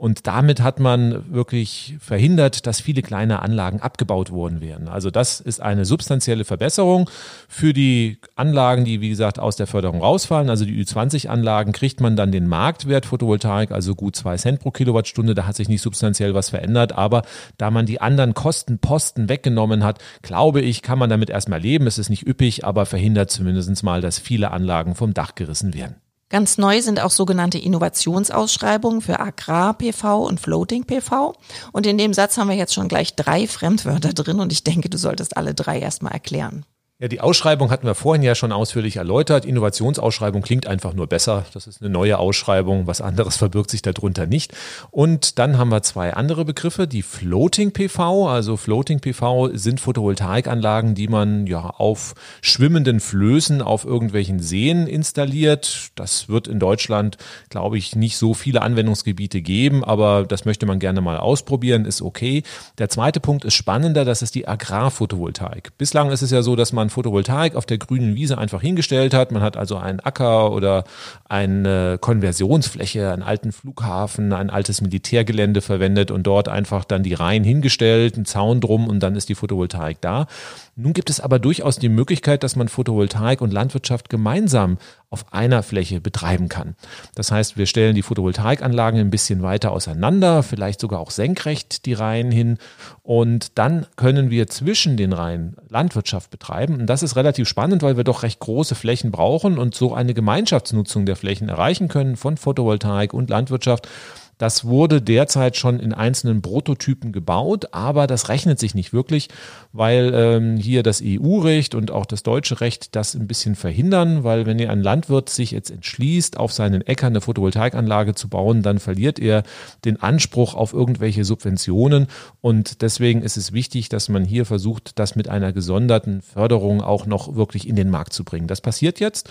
Und damit hat man wirklich verhindert, dass viele kleine Anlagen abgebaut worden wären. Also das ist eine substanzielle Verbesserung. Für die Anlagen, die wie gesagt aus der Förderung rausfallen, also die Ü20-Anlagen, kriegt man dann den Marktwert Photovoltaik, also gut zwei Cent pro Kilowattstunde. Da hat sich nicht substanziell was verändert. Aber da man die anderen Kostenposten weggenommen hat, glaube ich, kann man damit erstmal leben. Es ist nicht üppig, aber verhindert zumindest mal, dass viele Anlagen vom Dach gerissen werden. Ganz neu sind auch sogenannte Innovationsausschreibungen für Agrar-PV und Floating-PV. Und in dem Satz haben wir jetzt schon gleich drei Fremdwörter drin und ich denke, du solltest alle drei erstmal erklären. Ja, die Ausschreibung hatten wir vorhin ja schon ausführlich erläutert. Innovationsausschreibung klingt einfach nur besser. Das ist eine neue Ausschreibung. Was anderes [LAUGHS] verbirgt sich darunter nicht. Und dann haben wir zwei andere Begriffe. Die Floating PV. Also Floating PV sind Photovoltaikanlagen, die man ja auf schwimmenden Flößen auf irgendwelchen Seen installiert. Das wird in Deutschland, glaube ich, nicht so viele Anwendungsgebiete geben, aber das möchte man gerne mal ausprobieren. Ist okay. Der zweite Punkt ist spannender. Das ist die Agrarphotovoltaik. Bislang ist es ja so, dass man man Photovoltaik auf der grünen Wiese einfach hingestellt hat. Man hat also einen Acker oder eine Konversionsfläche, einen alten Flughafen, ein altes Militärgelände verwendet und dort einfach dann die Reihen hingestellt, einen Zaun drum und dann ist die Photovoltaik da. Nun gibt es aber durchaus die Möglichkeit, dass man Photovoltaik und Landwirtschaft gemeinsam auf einer Fläche betreiben kann. Das heißt, wir stellen die Photovoltaikanlagen ein bisschen weiter auseinander, vielleicht sogar auch senkrecht die Reihen hin und dann können wir zwischen den Reihen Landwirtschaft betreiben. Und das ist relativ spannend, weil wir doch recht große Flächen brauchen und so eine Gemeinschaftsnutzung der Flächen erreichen können von Photovoltaik und Landwirtschaft. Das wurde derzeit schon in einzelnen Prototypen gebaut, aber das rechnet sich nicht wirklich, weil ähm, hier das EU-Recht und auch das deutsche Recht das ein bisschen verhindern, weil wenn ihr ein Landwirt sich jetzt entschließt, auf seinen Äckern eine Photovoltaikanlage zu bauen, dann verliert er den Anspruch auf irgendwelche Subventionen und deswegen ist es wichtig, dass man hier versucht, das mit einer gesonderten Förderung auch noch wirklich in den Markt zu bringen. Das passiert jetzt.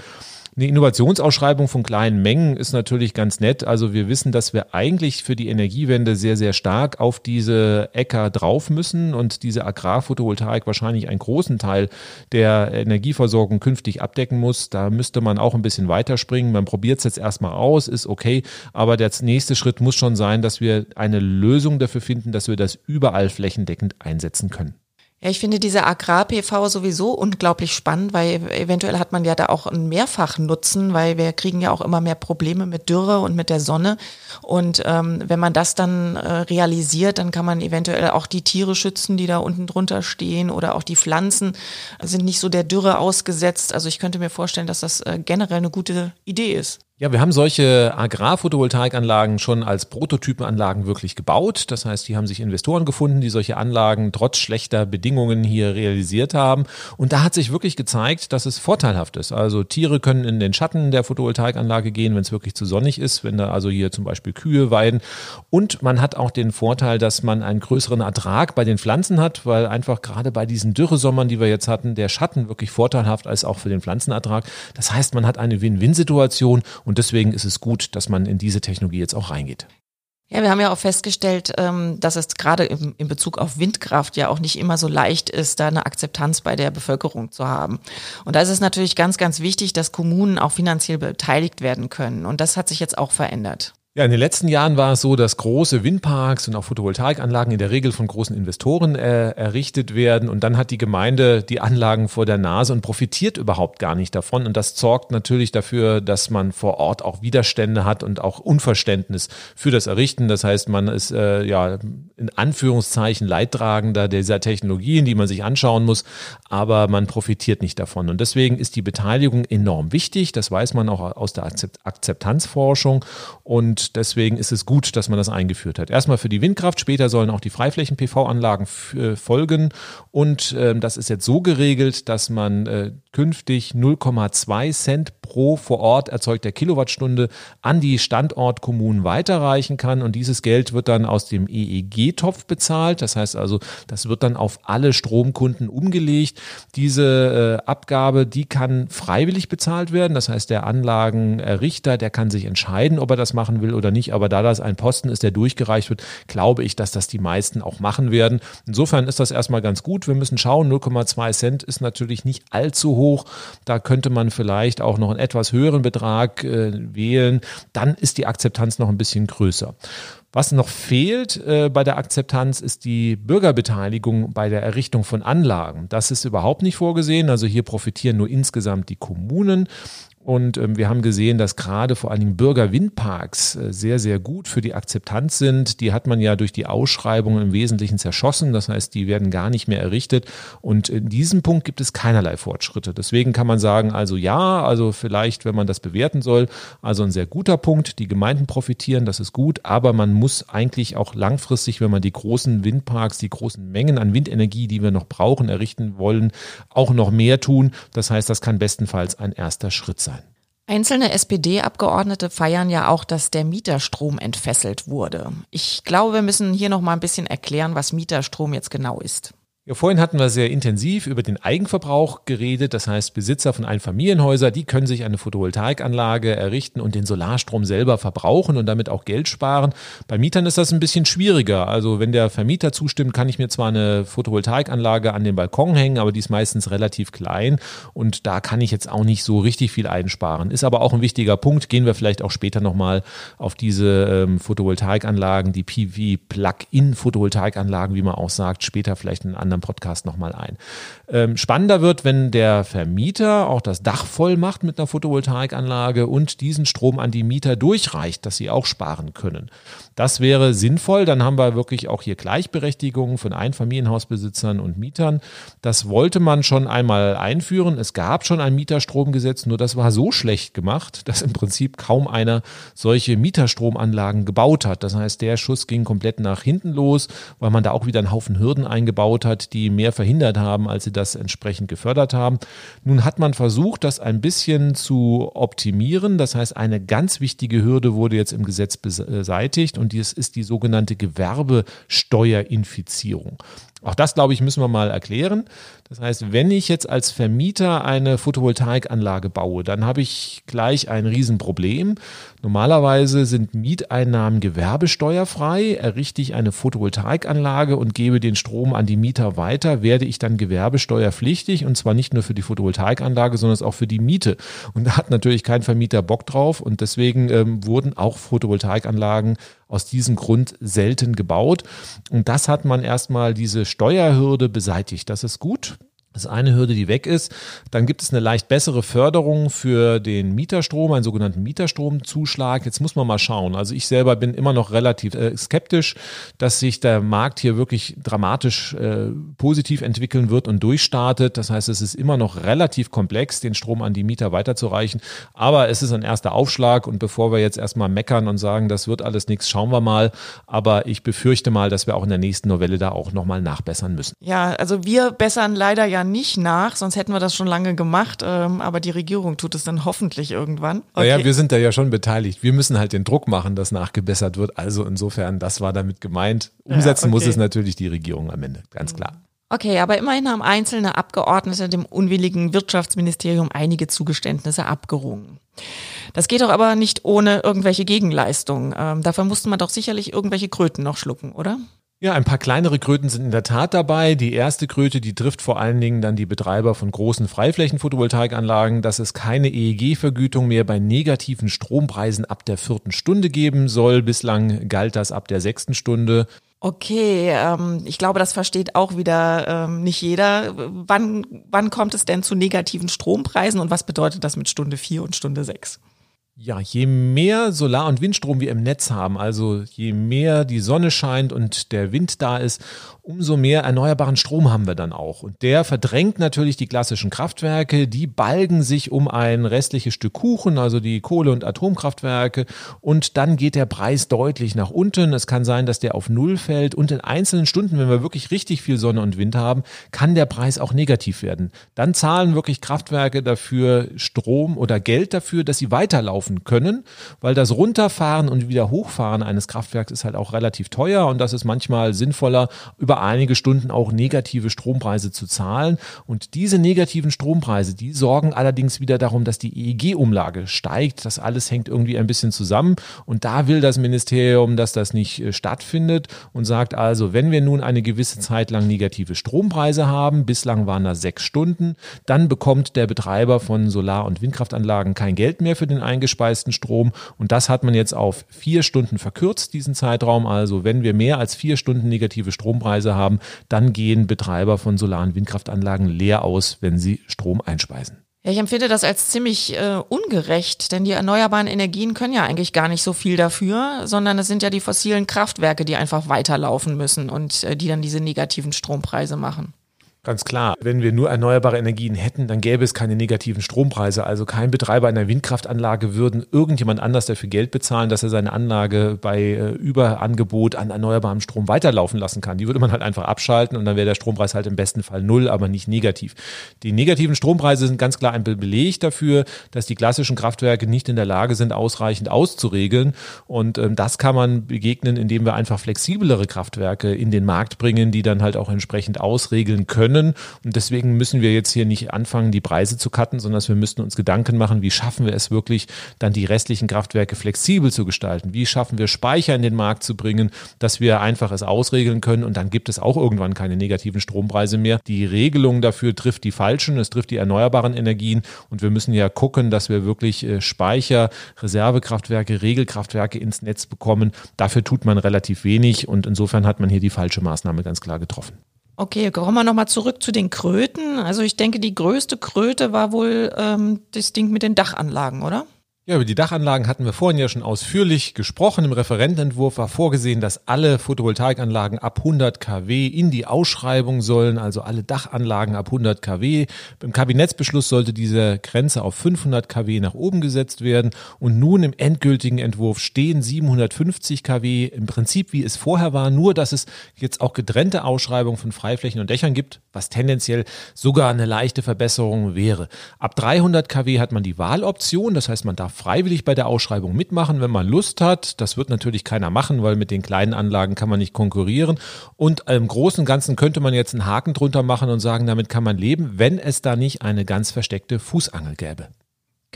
Eine Innovationsausschreibung von kleinen Mengen ist natürlich ganz nett. Also wir wissen, dass wir eigentlich für die Energiewende sehr, sehr stark auf diese Äcker drauf müssen und diese Agrarphotovoltaik wahrscheinlich einen großen Teil der Energieversorgung künftig abdecken muss. Da müsste man auch ein bisschen weiterspringen. Man probiert es jetzt erstmal aus, ist okay. Aber der nächste Schritt muss schon sein, dass wir eine Lösung dafür finden, dass wir das überall flächendeckend einsetzen können. Ja, ich finde diese Agrar-PV sowieso unglaublich spannend, weil eventuell hat man ja da auch einen Mehrfachnutzen, weil wir kriegen ja auch immer mehr Probleme mit Dürre und mit der Sonne. Und ähm, wenn man das dann äh, realisiert, dann kann man eventuell auch die Tiere schützen, die da unten drunter stehen oder auch die Pflanzen sind nicht so der Dürre ausgesetzt. Also ich könnte mir vorstellen, dass das äh, generell eine gute Idee ist. Ja, wir haben solche Agrarphotovoltaikanlagen schon als Prototypenanlagen wirklich gebaut. Das heißt, die haben sich Investoren gefunden, die solche Anlagen trotz schlechter Bedingungen hier realisiert haben. Und da hat sich wirklich gezeigt, dass es vorteilhaft ist. Also Tiere können in den Schatten der Photovoltaikanlage gehen, wenn es wirklich zu sonnig ist, wenn da also hier zum Beispiel Kühe weiden. Und man hat auch den Vorteil, dass man einen größeren Ertrag bei den Pflanzen hat, weil einfach gerade bei diesen Dürresommern, die wir jetzt hatten, der Schatten wirklich vorteilhaft ist auch für den Pflanzenertrag. Das heißt, man hat eine Win-Win-Situation und deswegen ist es gut, dass man in diese Technologie jetzt auch reingeht. Ja, wir haben ja auch festgestellt, ähm, dass es gerade in Bezug auf Windkraft ja auch nicht immer so leicht ist, da eine Akzeptanz bei der Bevölkerung zu haben. Und da ist es natürlich ganz, ganz wichtig, dass Kommunen auch finanziell beteiligt werden können. Und das hat sich jetzt auch verändert. Ja, in den letzten Jahren war es so, dass große Windparks und auch Photovoltaikanlagen in der Regel von großen Investoren äh, errichtet werden. Und dann hat die Gemeinde die Anlagen vor der Nase und profitiert überhaupt gar nicht davon. Und das sorgt natürlich dafür, dass man vor Ort auch Widerstände hat und auch Unverständnis für das Errichten. Das heißt, man ist äh, ja in Anführungszeichen Leidtragender dieser Technologien, die man sich anschauen muss, aber man profitiert nicht davon. Und deswegen ist die Beteiligung enorm wichtig. Das weiß man auch aus der Akzeptanzforschung. Und deswegen ist es gut, dass man das eingeführt hat. Erstmal für die Windkraft, später sollen auch die Freiflächen-PV-Anlagen äh, folgen. Und äh, das ist jetzt so geregelt, dass man äh, künftig 0,2 Cent pro vor Ort erzeugter Kilowattstunde an die Standortkommunen weiterreichen kann. Und dieses Geld wird dann aus dem EEG-Topf bezahlt. Das heißt also, das wird dann auf alle Stromkunden umgelegt. Diese äh, Abgabe, die kann freiwillig bezahlt werden. Das heißt, der Anlagenerrichter, der kann sich entscheiden, ob er das machen will oder nicht. Aber da das ein Posten ist, der durchgereicht wird, glaube ich, dass das die meisten auch machen werden. Insofern ist das erstmal ganz gut. Wir müssen schauen. 0,2 Cent ist natürlich nicht allzu hoch. Da könnte man vielleicht auch noch einen etwas höheren Betrag äh, wählen. Dann ist die Akzeptanz noch ein bisschen größer. Was noch fehlt äh, bei der Akzeptanz ist die Bürgerbeteiligung bei der Errichtung von Anlagen. Das ist überhaupt nicht vorgesehen. Also hier profitieren nur insgesamt die Kommunen. Und ähm, wir haben gesehen, dass gerade vor allen Dingen Bürgerwindparks äh, sehr, sehr gut für die Akzeptanz sind. Die hat man ja durch die Ausschreibungen im Wesentlichen zerschossen. Das heißt, die werden gar nicht mehr errichtet. Und in diesem Punkt gibt es keinerlei Fortschritte. Deswegen kann man sagen, also ja, also vielleicht, wenn man das bewerten soll, also ein sehr guter Punkt. Die Gemeinden profitieren, das ist gut. Aber man muss eigentlich auch langfristig, wenn man die großen Windparks, die großen Mengen an Windenergie, die wir noch brauchen, errichten wollen, auch noch mehr tun. Das heißt, das kann bestenfalls ein erster Schritt sein. Einzelne SPD-Abgeordnete feiern ja auch, dass der Mieterstrom entfesselt wurde. Ich glaube, wir müssen hier noch mal ein bisschen erklären, was Mieterstrom jetzt genau ist. Ja, vorhin hatten wir sehr intensiv über den Eigenverbrauch geredet. Das heißt, Besitzer von Einfamilienhäusern, die können sich eine Photovoltaikanlage errichten und den Solarstrom selber verbrauchen und damit auch Geld sparen. Bei Mietern ist das ein bisschen schwieriger. Also wenn der Vermieter zustimmt, kann ich mir zwar eine Photovoltaikanlage an den Balkon hängen, aber die ist meistens relativ klein und da kann ich jetzt auch nicht so richtig viel einsparen. Ist aber auch ein wichtiger Punkt. Gehen wir vielleicht auch später nochmal auf diese ähm, Photovoltaikanlagen, die PV-Plug-in-Photovoltaikanlagen, wie man auch sagt, später vielleicht in einem anderen anderen Podcast nochmal ein. Ähm, spannender wird, wenn der Vermieter auch das Dach voll macht mit einer Photovoltaikanlage und diesen Strom an die Mieter durchreicht, dass sie auch sparen können. Das wäre sinnvoll. Dann haben wir wirklich auch hier Gleichberechtigung von Einfamilienhausbesitzern und Mietern. Das wollte man schon einmal einführen. Es gab schon ein Mieterstromgesetz, nur das war so schlecht gemacht, dass im Prinzip kaum einer solche Mieterstromanlagen gebaut hat. Das heißt, der Schuss ging komplett nach hinten los, weil man da auch wieder einen Haufen Hürden eingebaut hat, die mehr verhindert haben, als sie das entsprechend gefördert haben. Nun hat man versucht, das ein bisschen zu optimieren. Das heißt, eine ganz wichtige Hürde wurde jetzt im Gesetz beseitigt und dies ist die sogenannte Gewerbesteuerinfizierung. Auch das, glaube ich, müssen wir mal erklären. Das heißt, wenn ich jetzt als Vermieter eine Photovoltaikanlage baue, dann habe ich gleich ein Riesenproblem. Normalerweise sind Mieteinnahmen gewerbesteuerfrei. Errichte ich eine Photovoltaikanlage und gebe den Strom an die Mieter weiter, werde ich dann gewerbesteuerpflichtig und zwar nicht nur für die Photovoltaikanlage, sondern auch für die Miete. Und da hat natürlich kein Vermieter Bock drauf und deswegen ähm, wurden auch Photovoltaikanlagen aus diesem Grund selten gebaut. Und das hat man erstmal diese Steuerhürde beseitigt. Das ist gut. Das ist eine Hürde, die weg ist. Dann gibt es eine leicht bessere Förderung für den Mieterstrom, einen sogenannten Mieterstromzuschlag. Jetzt muss man mal schauen. Also ich selber bin immer noch relativ äh, skeptisch, dass sich der Markt hier wirklich dramatisch äh, positiv entwickeln wird und durchstartet. Das heißt, es ist immer noch relativ komplex, den Strom an die Mieter weiterzureichen. Aber es ist ein erster Aufschlag und bevor wir jetzt erstmal meckern und sagen, das wird alles nichts, schauen wir mal. Aber ich befürchte mal, dass wir auch in der nächsten Novelle da auch nochmal nachbessern müssen. Ja, also wir bessern leider ja nicht nach, sonst hätten wir das schon lange gemacht. Ähm, aber die Regierung tut es dann hoffentlich irgendwann. Okay. Naja, wir sind da ja schon beteiligt. Wir müssen halt den Druck machen, dass nachgebessert wird. Also insofern, das war damit gemeint. Umsetzen ja, okay. muss es natürlich die Regierung am Ende, ganz klar. Okay, aber immerhin haben einzelne Abgeordnete dem unwilligen Wirtschaftsministerium einige Zugeständnisse abgerungen. Das geht doch aber nicht ohne irgendwelche Gegenleistungen. Ähm, dafür musste man doch sicherlich irgendwelche Kröten noch schlucken, oder? Ja, ein paar kleinere Kröten sind in der Tat dabei. Die erste Kröte, die trifft vor allen Dingen dann die Betreiber von großen Freiflächen-Photovoltaikanlagen, dass es keine EEG-Vergütung mehr bei negativen Strompreisen ab der vierten Stunde geben soll. Bislang galt das ab der sechsten Stunde. Okay, ähm, ich glaube, das versteht auch wieder ähm, nicht jeder. Wann, wann kommt es denn zu negativen Strompreisen und was bedeutet das mit Stunde vier und Stunde sechs? Ja, je mehr Solar- und Windstrom wir im Netz haben, also je mehr die Sonne scheint und der Wind da ist, umso mehr erneuerbaren Strom haben wir dann auch. Und der verdrängt natürlich die klassischen Kraftwerke, die balgen sich um ein restliches Stück Kuchen, also die Kohle- und Atomkraftwerke. Und dann geht der Preis deutlich nach unten. Es kann sein, dass der auf Null fällt. Und in einzelnen Stunden, wenn wir wirklich richtig viel Sonne und Wind haben, kann der Preis auch negativ werden. Dann zahlen wirklich Kraftwerke dafür Strom oder Geld dafür, dass sie weiterlaufen können, weil das Runterfahren und wieder Hochfahren eines Kraftwerks ist halt auch relativ teuer und das ist manchmal sinnvoller, über einige Stunden auch negative Strompreise zu zahlen. Und diese negativen Strompreise, die sorgen allerdings wieder darum, dass die EEG-Umlage steigt. Das alles hängt irgendwie ein bisschen zusammen. Und da will das Ministerium, dass das nicht äh, stattfindet und sagt also, wenn wir nun eine gewisse Zeit lang negative Strompreise haben, bislang waren das sechs Stunden, dann bekommt der Betreiber von Solar- und Windkraftanlagen kein Geld mehr für den eingespeisten Strom. Und das hat man jetzt auf vier Stunden verkürzt, diesen Zeitraum. Also wenn wir mehr als vier Stunden negative Strompreise Preise haben, dann gehen Betreiber von Solar- und Windkraftanlagen leer aus, wenn sie Strom einspeisen. Ich empfinde das als ziemlich äh, ungerecht, denn die erneuerbaren Energien können ja eigentlich gar nicht so viel dafür, sondern es sind ja die fossilen Kraftwerke, die einfach weiterlaufen müssen und äh, die dann diese negativen Strompreise machen. Ganz klar, wenn wir nur erneuerbare Energien hätten, dann gäbe es keine negativen Strompreise. Also kein Betreiber einer Windkraftanlage würden irgendjemand anders dafür Geld bezahlen, dass er seine Anlage bei äh, Überangebot an erneuerbarem Strom weiterlaufen lassen kann. Die würde man halt einfach abschalten und dann wäre der Strompreis halt im besten Fall null, aber nicht negativ. Die negativen Strompreise sind ganz klar ein Beleg dafür, dass die klassischen Kraftwerke nicht in der Lage sind, ausreichend auszuregeln. Und ähm, das kann man begegnen, indem wir einfach flexiblere Kraftwerke in den Markt bringen, die dann halt auch entsprechend ausregeln können können. Und deswegen müssen wir jetzt hier nicht anfangen, die Preise zu cutten, sondern wir müssten uns Gedanken machen, wie schaffen wir es wirklich, dann die restlichen Kraftwerke flexibel zu gestalten? Wie schaffen wir Speicher in den Markt zu bringen, dass wir einfach es ausregeln können und dann gibt es auch irgendwann keine negativen Strompreise mehr. Die Regelung dafür trifft die falschen, es trifft die erneuerbaren Energien und wir müssen ja gucken, dass wir wirklich äh, Speicher, Reservekraftwerke, Regelkraftwerke ins Netz bekommen. Dafür tut man relativ wenig und insofern hat man hier die falsche Maßnahme ganz klar getroffen. Okay, kommen wir nochmal zurück zu den Kröten. Also ich denke, die größte Kröte war wohl ähm, das Ding mit den Dachanlagen, oder? Ja, über die Dachanlagen hatten wir vorhin ja schon ausführlich gesprochen. Im Referentenentwurf war vorgesehen, dass alle Photovoltaikanlagen ab 100 kW in die Ausschreibung sollen, also alle Dachanlagen ab 100 kW. Im Kabinettsbeschluss sollte diese Grenze auf 500 kW nach oben gesetzt werden und nun im endgültigen Entwurf stehen 750 kW im Prinzip wie es vorher war, nur dass es jetzt auch getrennte Ausschreibungen von Freiflächen und Dächern gibt, was tendenziell sogar eine leichte Verbesserung wäre. Ab 300 kW hat man die Wahloption, das heißt, man darf freiwillig bei der Ausschreibung mitmachen, wenn man Lust hat. Das wird natürlich keiner machen, weil mit den kleinen Anlagen kann man nicht konkurrieren. Und im Großen und Ganzen könnte man jetzt einen Haken drunter machen und sagen, damit kann man leben, wenn es da nicht eine ganz versteckte Fußangel gäbe.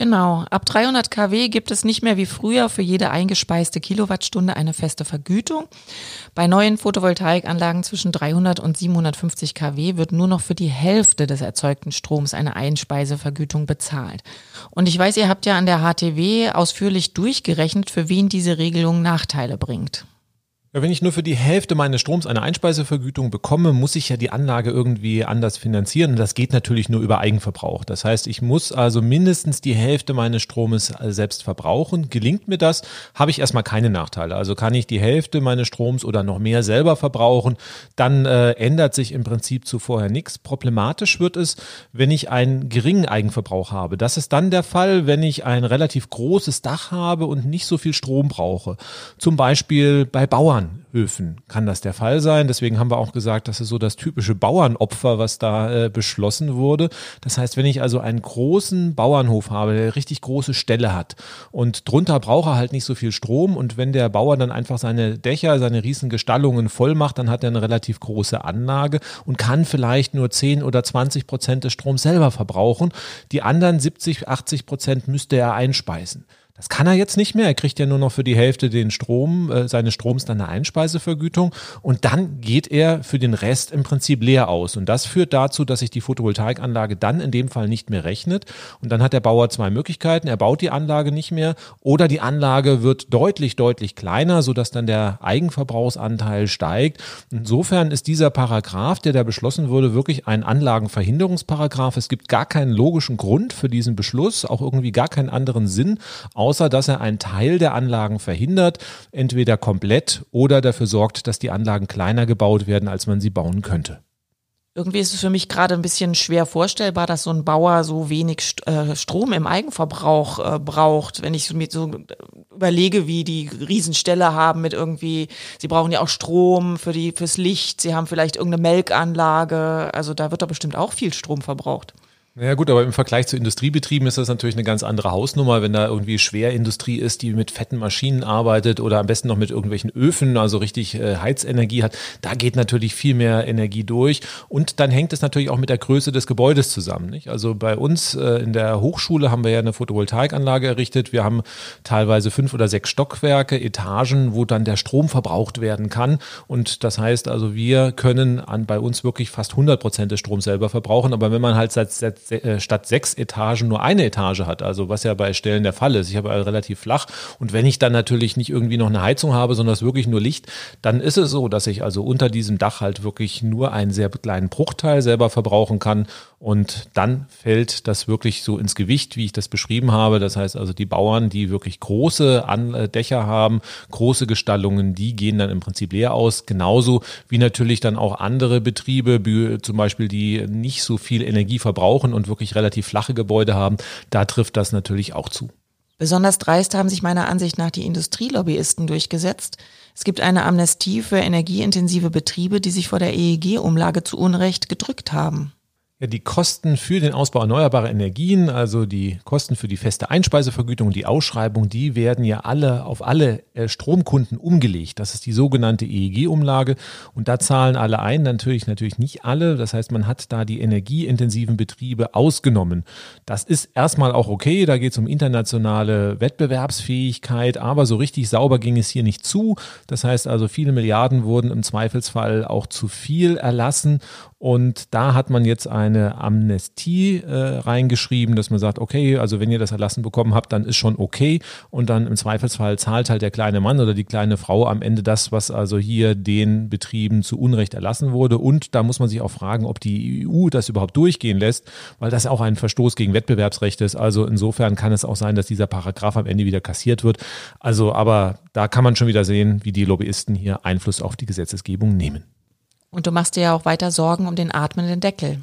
Genau, ab 300 kW gibt es nicht mehr wie früher für jede eingespeiste Kilowattstunde eine feste Vergütung. Bei neuen Photovoltaikanlagen zwischen 300 und 750 kW wird nur noch für die Hälfte des erzeugten Stroms eine Einspeisevergütung bezahlt. Und ich weiß, ihr habt ja an der HTW ausführlich durchgerechnet, für wen diese Regelung Nachteile bringt. Ja, wenn ich nur für die Hälfte meines Stroms eine Einspeisevergütung bekomme, muss ich ja die Anlage irgendwie anders finanzieren. Und das geht natürlich nur über Eigenverbrauch. Das heißt, ich muss also mindestens die Hälfte meines Stromes äh, selbst verbrauchen. Gelingt mir das, habe ich erstmal keine Nachteile. Also kann ich die Hälfte meines Stroms oder noch mehr selber verbrauchen, dann äh, ändert sich im Prinzip zu vorher nichts. Problematisch wird es, wenn ich einen geringen Eigenverbrauch habe. Das ist dann der Fall, wenn ich ein relativ großes Dach habe und nicht so viel Strom brauche. Zum Beispiel bei Bauern Bauernhöfen kann das der Fall sein. Deswegen haben wir auch gesagt, das ist so das typische Bauernopfer, was da äh, beschlossen wurde. Das heißt, wenn ich also einen großen Bauernhof habe, der richtig große Ställe hat und drunter braucht er halt nicht so viel Strom und wenn der Bauer dann einfach seine Dächer, seine riesen Gestallungen voll macht, dann hat er eine relativ große Anlage und kann vielleicht nur 10 oder 20 Prozent des Stroms selber verbrauchen. Die anderen 70, 80 Prozent müsste er einspeisen. Das kann er jetzt nicht mehr. Er kriegt ja nur noch für die Hälfte den Strom, äh, seines Stroms dann eine Einspeisevergütung. Und dann geht er für den Rest im Prinzip leer aus. Und das führt dazu, dass sich die Photovoltaikanlage dann in dem Fall nicht mehr rechnet. Und dann hat der Bauer zwei Möglichkeiten. Er baut die Anlage nicht mehr oder die Anlage wird deutlich, deutlich kleiner, sodass dann der Eigenverbrauchsanteil steigt. Insofern ist dieser Paragraph, der da beschlossen wurde, wirklich ein Anlagenverhinderungsparagraph. Es gibt gar keinen logischen Grund für diesen Beschluss, auch irgendwie gar keinen anderen Sinn, außer außer dass er einen Teil der Anlagen verhindert, entweder komplett oder dafür sorgt, dass die Anlagen kleiner gebaut werden, als man sie bauen könnte. Irgendwie ist es für mich gerade ein bisschen schwer vorstellbar, dass so ein Bauer so wenig äh, Strom im Eigenverbrauch äh, braucht. Wenn ich mir so überlege, wie die Riesenställe haben mit irgendwie, sie brauchen ja auch Strom für die, fürs Licht, sie haben vielleicht irgendeine Melkanlage. Also da wird doch bestimmt auch viel Strom verbraucht. Ja gut, aber im Vergleich zu Industriebetrieben ist das natürlich eine ganz andere Hausnummer, wenn da irgendwie Schwerindustrie ist, die mit fetten Maschinen arbeitet oder am besten noch mit irgendwelchen Öfen, also richtig äh, Heizenergie hat. Da geht natürlich viel mehr Energie durch und dann hängt es natürlich auch mit der Größe des Gebäudes zusammen. Nicht? Also bei uns äh, in der Hochschule haben wir ja eine Photovoltaikanlage errichtet. Wir haben teilweise fünf oder sechs Stockwerke, Etagen, wo dann der Strom verbraucht werden kann und das heißt also, wir können an bei uns wirklich fast 100 Prozent des Stroms selber verbrauchen, aber wenn man halt seit, seit statt sechs Etagen nur eine Etage hat, also was ja bei Stellen der Fall ist. Ich habe relativ flach und wenn ich dann natürlich nicht irgendwie noch eine Heizung habe, sondern es wirklich nur Licht, dann ist es so, dass ich also unter diesem Dach halt wirklich nur einen sehr kleinen Bruchteil selber verbrauchen kann und dann fällt das wirklich so ins Gewicht, wie ich das beschrieben habe. Das heißt also, die Bauern, die wirklich große äh, Dächer haben, große Gestallungen, die gehen dann im Prinzip leer aus. Genauso wie natürlich dann auch andere Betriebe, zum Beispiel, die nicht so viel Energie verbrauchen und wirklich relativ flache Gebäude haben. Da trifft das natürlich auch zu. Besonders dreist haben sich meiner Ansicht nach die Industrielobbyisten durchgesetzt. Es gibt eine Amnestie für energieintensive Betriebe, die sich vor der EEG-Umlage zu Unrecht gedrückt haben. Die Kosten für den Ausbau erneuerbarer Energien, also die Kosten für die feste Einspeisevergütung und die Ausschreibung, die werden ja alle auf alle äh, Stromkunden umgelegt. Das ist die sogenannte EEG-Umlage und da zahlen alle ein, natürlich natürlich nicht alle. Das heißt, man hat da die energieintensiven Betriebe ausgenommen. Das ist erstmal auch okay, da geht es um internationale Wettbewerbsfähigkeit, aber so richtig sauber ging es hier nicht zu. Das heißt also, viele Milliarden wurden im Zweifelsfall auch zu viel erlassen und da hat man jetzt eine Amnestie äh, reingeschrieben, dass man sagt, okay, also wenn ihr das erlassen bekommen habt, dann ist schon okay. Und dann im Zweifelsfall zahlt halt der kleine Mann oder die kleine Frau am Ende das, was also hier den Betrieben zu Unrecht erlassen wurde. Und da muss man sich auch fragen, ob die EU das überhaupt durchgehen lässt, weil das auch ein Verstoß gegen Wettbewerbsrecht ist. Also insofern kann es auch sein, dass dieser Paragraph am Ende wieder kassiert wird. Also, aber da kann man schon wieder sehen, wie die Lobbyisten hier Einfluss auf die Gesetzesgebung nehmen. Und du machst dir ja auch weiter Sorgen um den atmenden Deckel.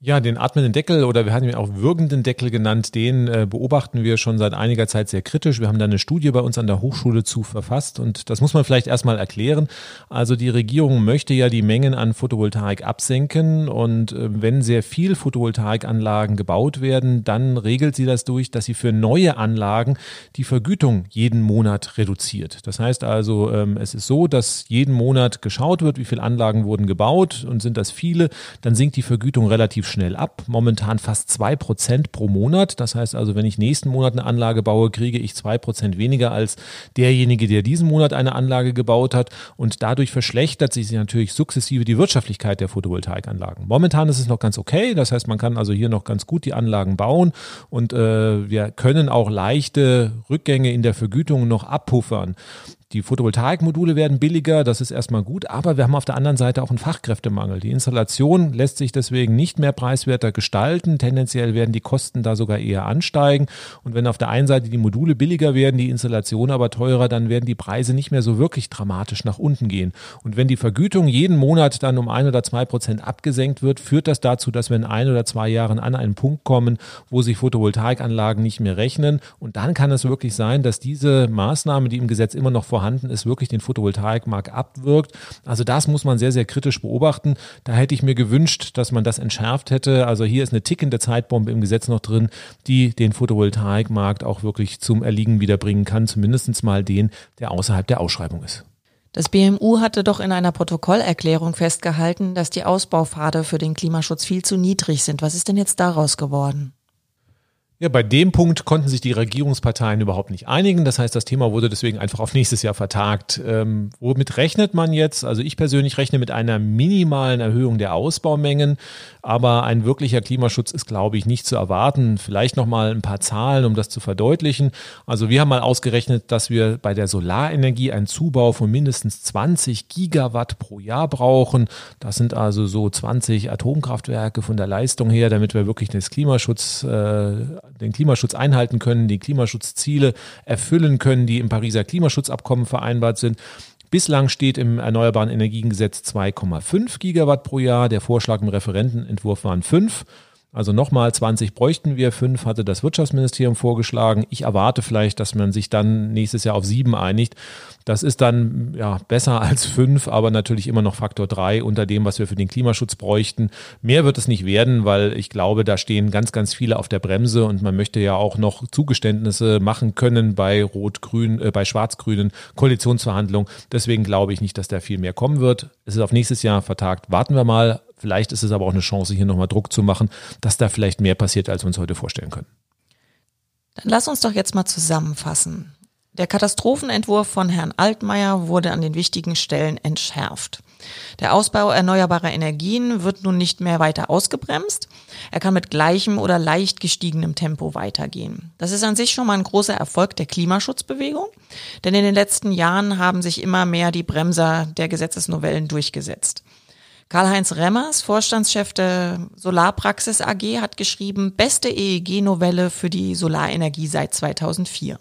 Ja, den atmenden Deckel oder wir hatten ihn auch würgenden Deckel genannt, den äh, beobachten wir schon seit einiger Zeit sehr kritisch. Wir haben da eine Studie bei uns an der Hochschule zu verfasst und das muss man vielleicht erstmal erklären. Also die Regierung möchte ja die Mengen an Photovoltaik absenken und äh, wenn sehr viel Photovoltaikanlagen gebaut werden, dann regelt sie das durch, dass sie für neue Anlagen die Vergütung jeden Monat reduziert. Das heißt also, ähm, es ist so, dass jeden Monat geschaut wird, wie viele Anlagen wurden gebaut und sind das viele, dann sinkt die Vergütung relativ schnell ab. Momentan fast zwei Prozent pro Monat. Das heißt also, wenn ich nächsten Monat eine Anlage baue, kriege ich zwei Prozent weniger als derjenige, der diesen Monat eine Anlage gebaut hat. Und dadurch verschlechtert sich natürlich sukzessive die Wirtschaftlichkeit der Photovoltaikanlagen. Momentan ist es noch ganz okay. Das heißt, man kann also hier noch ganz gut die Anlagen bauen und äh, wir können auch leichte Rückgänge in der Vergütung noch abpuffern. Die Photovoltaikmodule werden billiger, das ist erstmal gut, aber wir haben auf der anderen Seite auch einen Fachkräftemangel. Die Installation lässt sich deswegen nicht mehr preiswerter gestalten. Tendenziell werden die Kosten da sogar eher ansteigen. Und wenn auf der einen Seite die Module billiger werden, die Installation aber teurer, dann werden die Preise nicht mehr so wirklich dramatisch nach unten gehen. Und wenn die Vergütung jeden Monat dann um ein oder zwei Prozent abgesenkt wird, führt das dazu, dass wir in ein oder zwei Jahren an einen Punkt kommen, wo sich Photovoltaikanlagen nicht mehr rechnen. Und dann kann es wirklich sein, dass diese Maßnahme, die im Gesetz immer noch vor vorhanden ist, wirklich den Photovoltaikmarkt abwirkt. Also das muss man sehr, sehr kritisch beobachten. Da hätte ich mir gewünscht, dass man das entschärft hätte. Also hier ist eine tickende Zeitbombe im Gesetz noch drin, die den Photovoltaikmarkt auch wirklich zum Erliegen wiederbringen kann, zumindest mal den, der außerhalb der Ausschreibung ist. Das BMU hatte doch in einer Protokollerklärung festgehalten, dass die Ausbaupfade für den Klimaschutz viel zu niedrig sind. Was ist denn jetzt daraus geworden? Ja, bei dem Punkt konnten sich die Regierungsparteien überhaupt nicht einigen. Das heißt, das Thema wurde deswegen einfach auf nächstes Jahr vertagt. Ähm, womit rechnet man jetzt? Also ich persönlich rechne mit einer minimalen Erhöhung der Ausbaumengen, aber ein wirklicher Klimaschutz ist, glaube ich, nicht zu erwarten. Vielleicht noch mal ein paar Zahlen, um das zu verdeutlichen. Also wir haben mal ausgerechnet, dass wir bei der Solarenergie einen Zubau von mindestens 20 Gigawatt pro Jahr brauchen. Das sind also so 20 Atomkraftwerke von der Leistung her, damit wir wirklich das Klimaschutz äh, den Klimaschutz einhalten können, die Klimaschutzziele erfüllen können, die im Pariser Klimaschutzabkommen vereinbart sind. Bislang steht im Erneuerbaren Energiengesetz 2,5 Gigawatt pro Jahr. Der Vorschlag im Referentenentwurf waren 5. Also nochmal 20 bräuchten wir, fünf hatte das Wirtschaftsministerium vorgeschlagen. Ich erwarte vielleicht, dass man sich dann nächstes Jahr auf sieben einigt. Das ist dann ja besser [LAUGHS] als fünf, aber natürlich immer noch Faktor drei unter dem, was wir für den Klimaschutz bräuchten. Mehr wird es nicht werden, weil ich glaube, da stehen ganz, ganz viele auf der Bremse und man möchte ja auch noch Zugeständnisse machen können bei Rot-Grün, äh, bei Schwarz-Grünen Koalitionsverhandlungen. Deswegen glaube ich nicht, dass da viel mehr kommen wird. Es ist auf nächstes Jahr vertagt. Warten wir mal. Vielleicht ist es aber auch eine Chance, hier nochmal Druck zu machen, dass da vielleicht mehr passiert, als wir uns heute vorstellen können. Dann lass uns doch jetzt mal zusammenfassen. Der Katastrophenentwurf von Herrn Altmaier wurde an den wichtigen Stellen entschärft. Der Ausbau erneuerbarer Energien wird nun nicht mehr weiter ausgebremst. Er kann mit gleichem oder leicht gestiegenem Tempo weitergehen. Das ist an sich schon mal ein großer Erfolg der Klimaschutzbewegung, denn in den letzten Jahren haben sich immer mehr die Bremser der Gesetzesnovellen durchgesetzt. Karl-Heinz Remmers, Vorstandschef der Solarpraxis AG, hat geschrieben, beste EEG-Novelle für die Solarenergie seit 2004.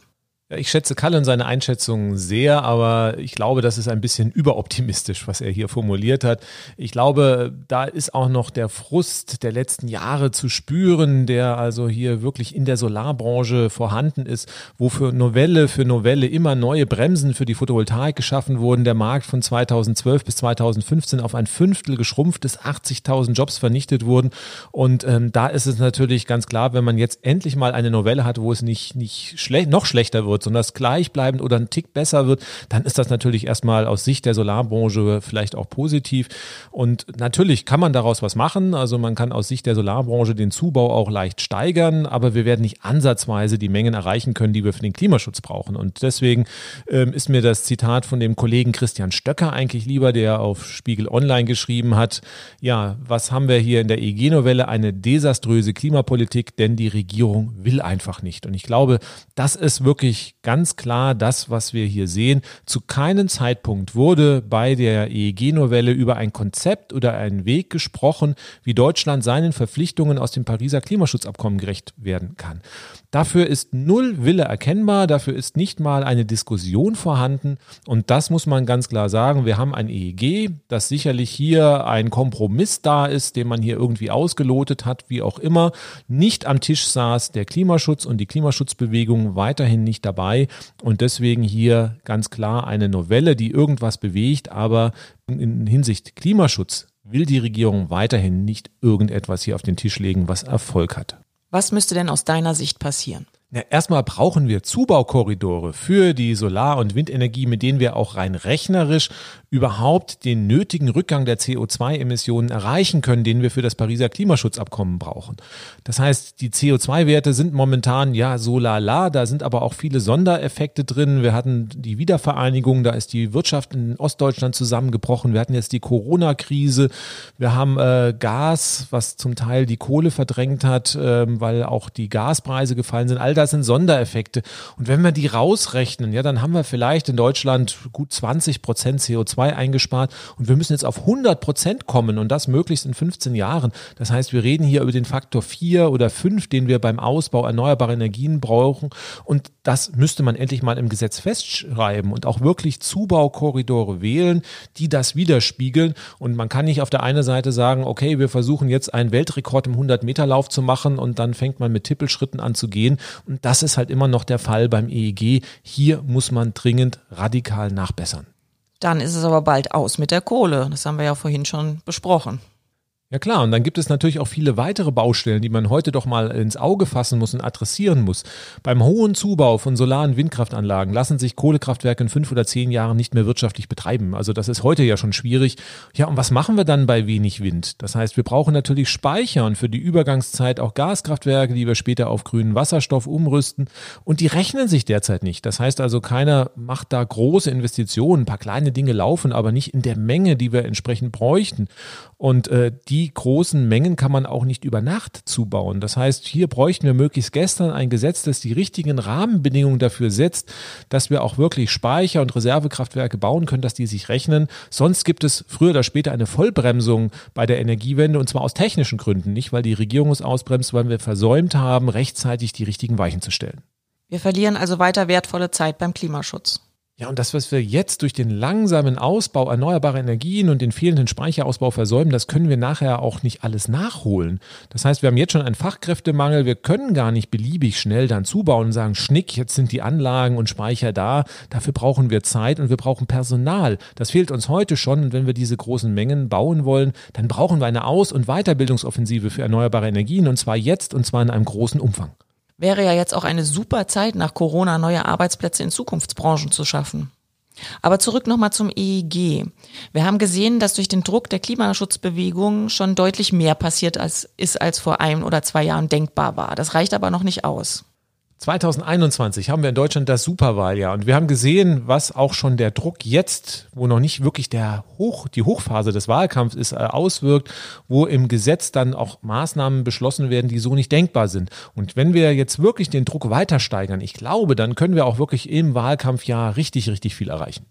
Ich schätze Kalle und seine Einschätzung sehr, aber ich glaube, das ist ein bisschen überoptimistisch, was er hier formuliert hat. Ich glaube, da ist auch noch der Frust der letzten Jahre zu spüren, der also hier wirklich in der Solarbranche vorhanden ist, wo für Novelle für Novelle immer neue Bremsen für die Photovoltaik geschaffen wurden. Der Markt von 2012 bis 2015 auf ein Fünftel geschrumpft ist, 80.000 Jobs vernichtet wurden. Und ähm, da ist es natürlich ganz klar, wenn man jetzt endlich mal eine Novelle hat, wo es nicht, nicht schle noch schlechter wird, wird, sondern es gleichbleibend oder ein Tick besser wird, dann ist das natürlich erstmal aus Sicht der Solarbranche vielleicht auch positiv. Und natürlich kann man daraus was machen. Also man kann aus Sicht der Solarbranche den Zubau auch leicht steigern, aber wir werden nicht ansatzweise die Mengen erreichen können, die wir für den Klimaschutz brauchen. Und deswegen ähm, ist mir das Zitat von dem Kollegen Christian Stöcker eigentlich lieber, der auf Spiegel Online geschrieben hat, ja, was haben wir hier in der EG-Novelle? Eine desaströse Klimapolitik, denn die Regierung will einfach nicht. Und ich glaube, das ist wirklich ganz klar das, was wir hier sehen. Zu keinem Zeitpunkt wurde bei der EEG-Novelle über ein Konzept oder einen Weg gesprochen, wie Deutschland seinen Verpflichtungen aus dem Pariser Klimaschutzabkommen gerecht werden kann. Dafür ist null Wille erkennbar, dafür ist nicht mal eine Diskussion vorhanden und das muss man ganz klar sagen. Wir haben ein EEG, das sicherlich hier ein Kompromiss da ist, den man hier irgendwie ausgelotet hat, wie auch immer, nicht am Tisch saß der Klimaschutz und die Klimaschutzbewegung weiterhin nicht dabei und deswegen hier ganz klar eine Novelle, die irgendwas bewegt, aber in Hinsicht Klimaschutz will die Regierung weiterhin nicht irgendetwas hier auf den Tisch legen, was Erfolg hat. Was müsste denn aus deiner Sicht passieren? Ja, erstmal brauchen wir Zubaukorridore für die Solar- und Windenergie, mit denen wir auch rein rechnerisch überhaupt den nötigen Rückgang der CO2-Emissionen erreichen können, den wir für das Pariser Klimaschutzabkommen brauchen. Das heißt, die CO2-Werte sind momentan ja so lala, da sind aber auch viele Sondereffekte drin. Wir hatten die Wiedervereinigung, da ist die Wirtschaft in Ostdeutschland zusammengebrochen. Wir hatten jetzt die Corona-Krise. Wir haben äh, Gas, was zum Teil die Kohle verdrängt hat, äh, weil auch die Gaspreise gefallen sind. All das sind Sondereffekte. Und wenn wir die rausrechnen, ja, dann haben wir vielleicht in Deutschland gut 20 Prozent CO2 eingespart und wir müssen jetzt auf 100 Prozent kommen und das möglichst in 15 Jahren. Das heißt, wir reden hier über den Faktor 4 oder 5, den wir beim Ausbau erneuerbarer Energien brauchen und das müsste man endlich mal im Gesetz festschreiben und auch wirklich Zubaukorridore wählen, die das widerspiegeln und man kann nicht auf der einen Seite sagen, okay, wir versuchen jetzt einen Weltrekord im 100-Meter-Lauf zu machen und dann fängt man mit Tippelschritten an zu gehen und das ist halt immer noch der Fall beim EEG. Hier muss man dringend radikal nachbessern. Dann ist es aber bald aus mit der Kohle. Das haben wir ja vorhin schon besprochen. Ja klar, und dann gibt es natürlich auch viele weitere Baustellen, die man heute doch mal ins Auge fassen muss und adressieren muss. Beim hohen Zubau von solaren Windkraftanlagen lassen sich Kohlekraftwerke in fünf oder zehn Jahren nicht mehr wirtschaftlich betreiben. Also das ist heute ja schon schwierig. Ja, und was machen wir dann bei wenig Wind? Das heißt, wir brauchen natürlich Speicher und für die Übergangszeit auch Gaskraftwerke, die wir später auf grünen Wasserstoff umrüsten. Und die rechnen sich derzeit nicht. Das heißt also, keiner macht da große Investitionen. Ein paar kleine Dinge laufen, aber nicht in der Menge, die wir entsprechend bräuchten. Und äh, die großen Mengen kann man auch nicht über Nacht zubauen. Das heißt, hier bräuchten wir möglichst gestern ein Gesetz, das die richtigen Rahmenbedingungen dafür setzt, dass wir auch wirklich Speicher und Reservekraftwerke bauen können, dass die sich rechnen. Sonst gibt es früher oder später eine Vollbremsung bei der Energiewende und zwar aus technischen Gründen, nicht weil die Regierung es ausbremst, weil wir versäumt haben, rechtzeitig die richtigen Weichen zu stellen. Wir verlieren also weiter wertvolle Zeit beim Klimaschutz. Ja, und das, was wir jetzt durch den langsamen Ausbau erneuerbarer Energien und den fehlenden Speicherausbau versäumen, das können wir nachher auch nicht alles nachholen. Das heißt, wir haben jetzt schon einen Fachkräftemangel. Wir können gar nicht beliebig schnell dann zubauen und sagen, schnick, jetzt sind die Anlagen und Speicher da. Dafür brauchen wir Zeit und wir brauchen Personal. Das fehlt uns heute schon. Und wenn wir diese großen Mengen bauen wollen, dann brauchen wir eine Aus- und Weiterbildungsoffensive für erneuerbare Energien und zwar jetzt und zwar in einem großen Umfang wäre ja jetzt auch eine super Zeit nach Corona, neue Arbeitsplätze in Zukunftsbranchen zu schaffen. Aber zurück nochmal zum EEG. Wir haben gesehen, dass durch den Druck der Klimaschutzbewegung schon deutlich mehr passiert als ist, als vor ein oder zwei Jahren denkbar war. Das reicht aber noch nicht aus. 2021 haben wir in Deutschland das Superwahljahr und wir haben gesehen, was auch schon der Druck jetzt, wo noch nicht wirklich der Hoch, die Hochphase des Wahlkampfs ist, äh, auswirkt, wo im Gesetz dann auch Maßnahmen beschlossen werden, die so nicht denkbar sind. Und wenn wir jetzt wirklich den Druck weiter steigern, ich glaube, dann können wir auch wirklich im Wahlkampfjahr richtig, richtig viel erreichen.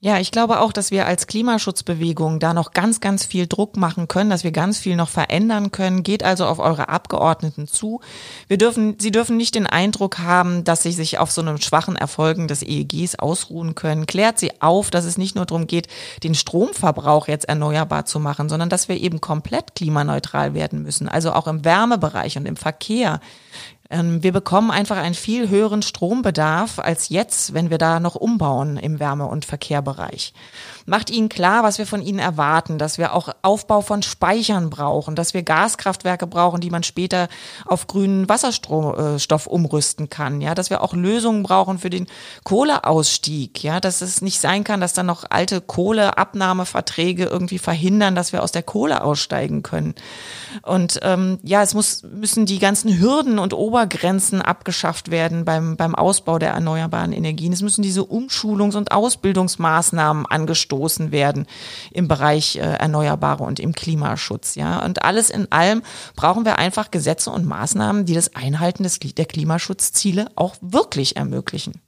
Ja, ich glaube auch, dass wir als Klimaschutzbewegung da noch ganz, ganz viel Druck machen können, dass wir ganz viel noch verändern können. Geht also auf eure Abgeordneten zu. Wir dürfen, sie dürfen nicht den Eindruck haben, dass sie sich auf so einem schwachen Erfolgen des EEGs ausruhen können. Klärt sie auf, dass es nicht nur darum geht, den Stromverbrauch jetzt erneuerbar zu machen, sondern dass wir eben komplett klimaneutral werden müssen. Also auch im Wärmebereich und im Verkehr. Ähm, wir bekommen einfach einen viel höheren Strombedarf als jetzt, wenn wir da noch umbauen im Wärme- und Verkehrbereich. Macht Ihnen klar, was wir von Ihnen erwarten, dass wir auch Aufbau von Speichern brauchen, dass wir Gaskraftwerke brauchen, die man später auf grünen Wasserstoff äh, umrüsten kann, ja, dass wir auch Lösungen brauchen für den Kohleausstieg, ja, dass es nicht sein kann, dass dann noch alte Kohleabnahmeverträge irgendwie verhindern, dass wir aus der Kohle aussteigen können. Und ähm, ja, es muss, müssen die ganzen Hürden und Obergrenzen abgeschafft werden beim, beim Ausbau der erneuerbaren Energien. Es müssen diese Umschulungs- und Ausbildungsmaßnahmen angestoßen werden im Bereich äh, Erneuerbare und im Klimaschutz. Ja, und alles in allem brauchen wir einfach Gesetze und Maßnahmen, die das Einhalten des, der Klimaschutzziele auch wirklich ermöglichen.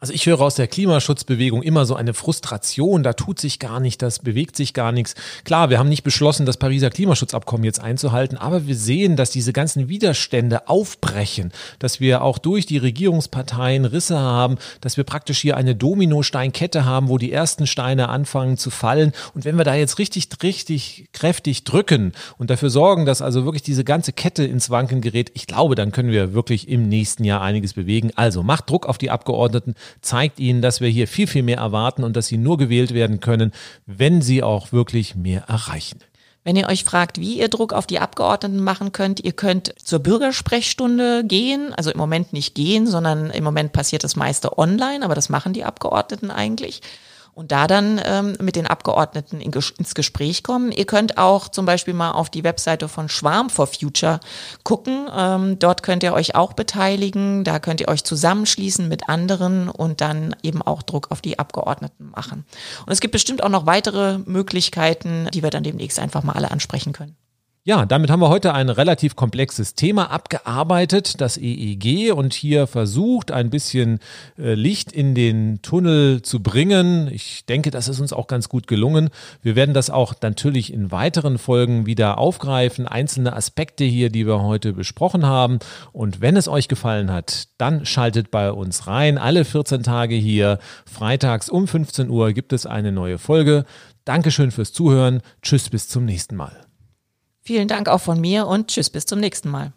Also ich höre aus der Klimaschutzbewegung immer so eine Frustration, da tut sich gar nicht, das bewegt sich gar nichts. Klar, wir haben nicht beschlossen, das Pariser Klimaschutzabkommen jetzt einzuhalten, aber wir sehen, dass diese ganzen Widerstände aufbrechen, dass wir auch durch die Regierungsparteien Risse haben, dass wir praktisch hier eine Dominosteinkette haben, wo die ersten Steine anfangen zu fallen. Und wenn wir da jetzt richtig, richtig kräftig drücken und dafür sorgen, dass also wirklich diese ganze Kette ins Wanken gerät, ich glaube, dann können wir wirklich im nächsten Jahr einiges bewegen. Also macht Druck auf die Abgeordneten zeigt ihnen, dass wir hier viel, viel mehr erwarten und dass sie nur gewählt werden können, wenn sie auch wirklich mehr erreichen. Wenn ihr euch fragt, wie ihr Druck auf die Abgeordneten machen könnt, ihr könnt zur Bürgersprechstunde gehen, also im Moment nicht gehen, sondern im Moment passiert das meiste online, aber das machen die Abgeordneten eigentlich und da dann ähm, mit den Abgeordneten in, ins Gespräch kommen. Ihr könnt auch zum Beispiel mal auf die Webseite von Schwarm for Future gucken. Ähm, dort könnt ihr euch auch beteiligen. Da könnt ihr euch zusammenschließen mit anderen und dann eben auch Druck auf die Abgeordneten machen. Und es gibt bestimmt auch noch weitere Möglichkeiten, die wir dann demnächst einfach mal alle ansprechen können. Ja, damit haben wir heute ein relativ komplexes Thema abgearbeitet, das EEG, und hier versucht, ein bisschen äh, Licht in den Tunnel zu bringen. Ich denke, das ist uns auch ganz gut gelungen. Wir werden das auch natürlich in weiteren Folgen wieder aufgreifen, einzelne Aspekte hier, die wir heute besprochen haben. Und wenn es euch gefallen hat, dann schaltet bei uns rein. Alle 14 Tage hier, freitags um 15 Uhr gibt es eine neue Folge. Dankeschön fürs Zuhören. Tschüss, bis zum nächsten Mal. Vielen Dank auch von mir und tschüss bis zum nächsten Mal.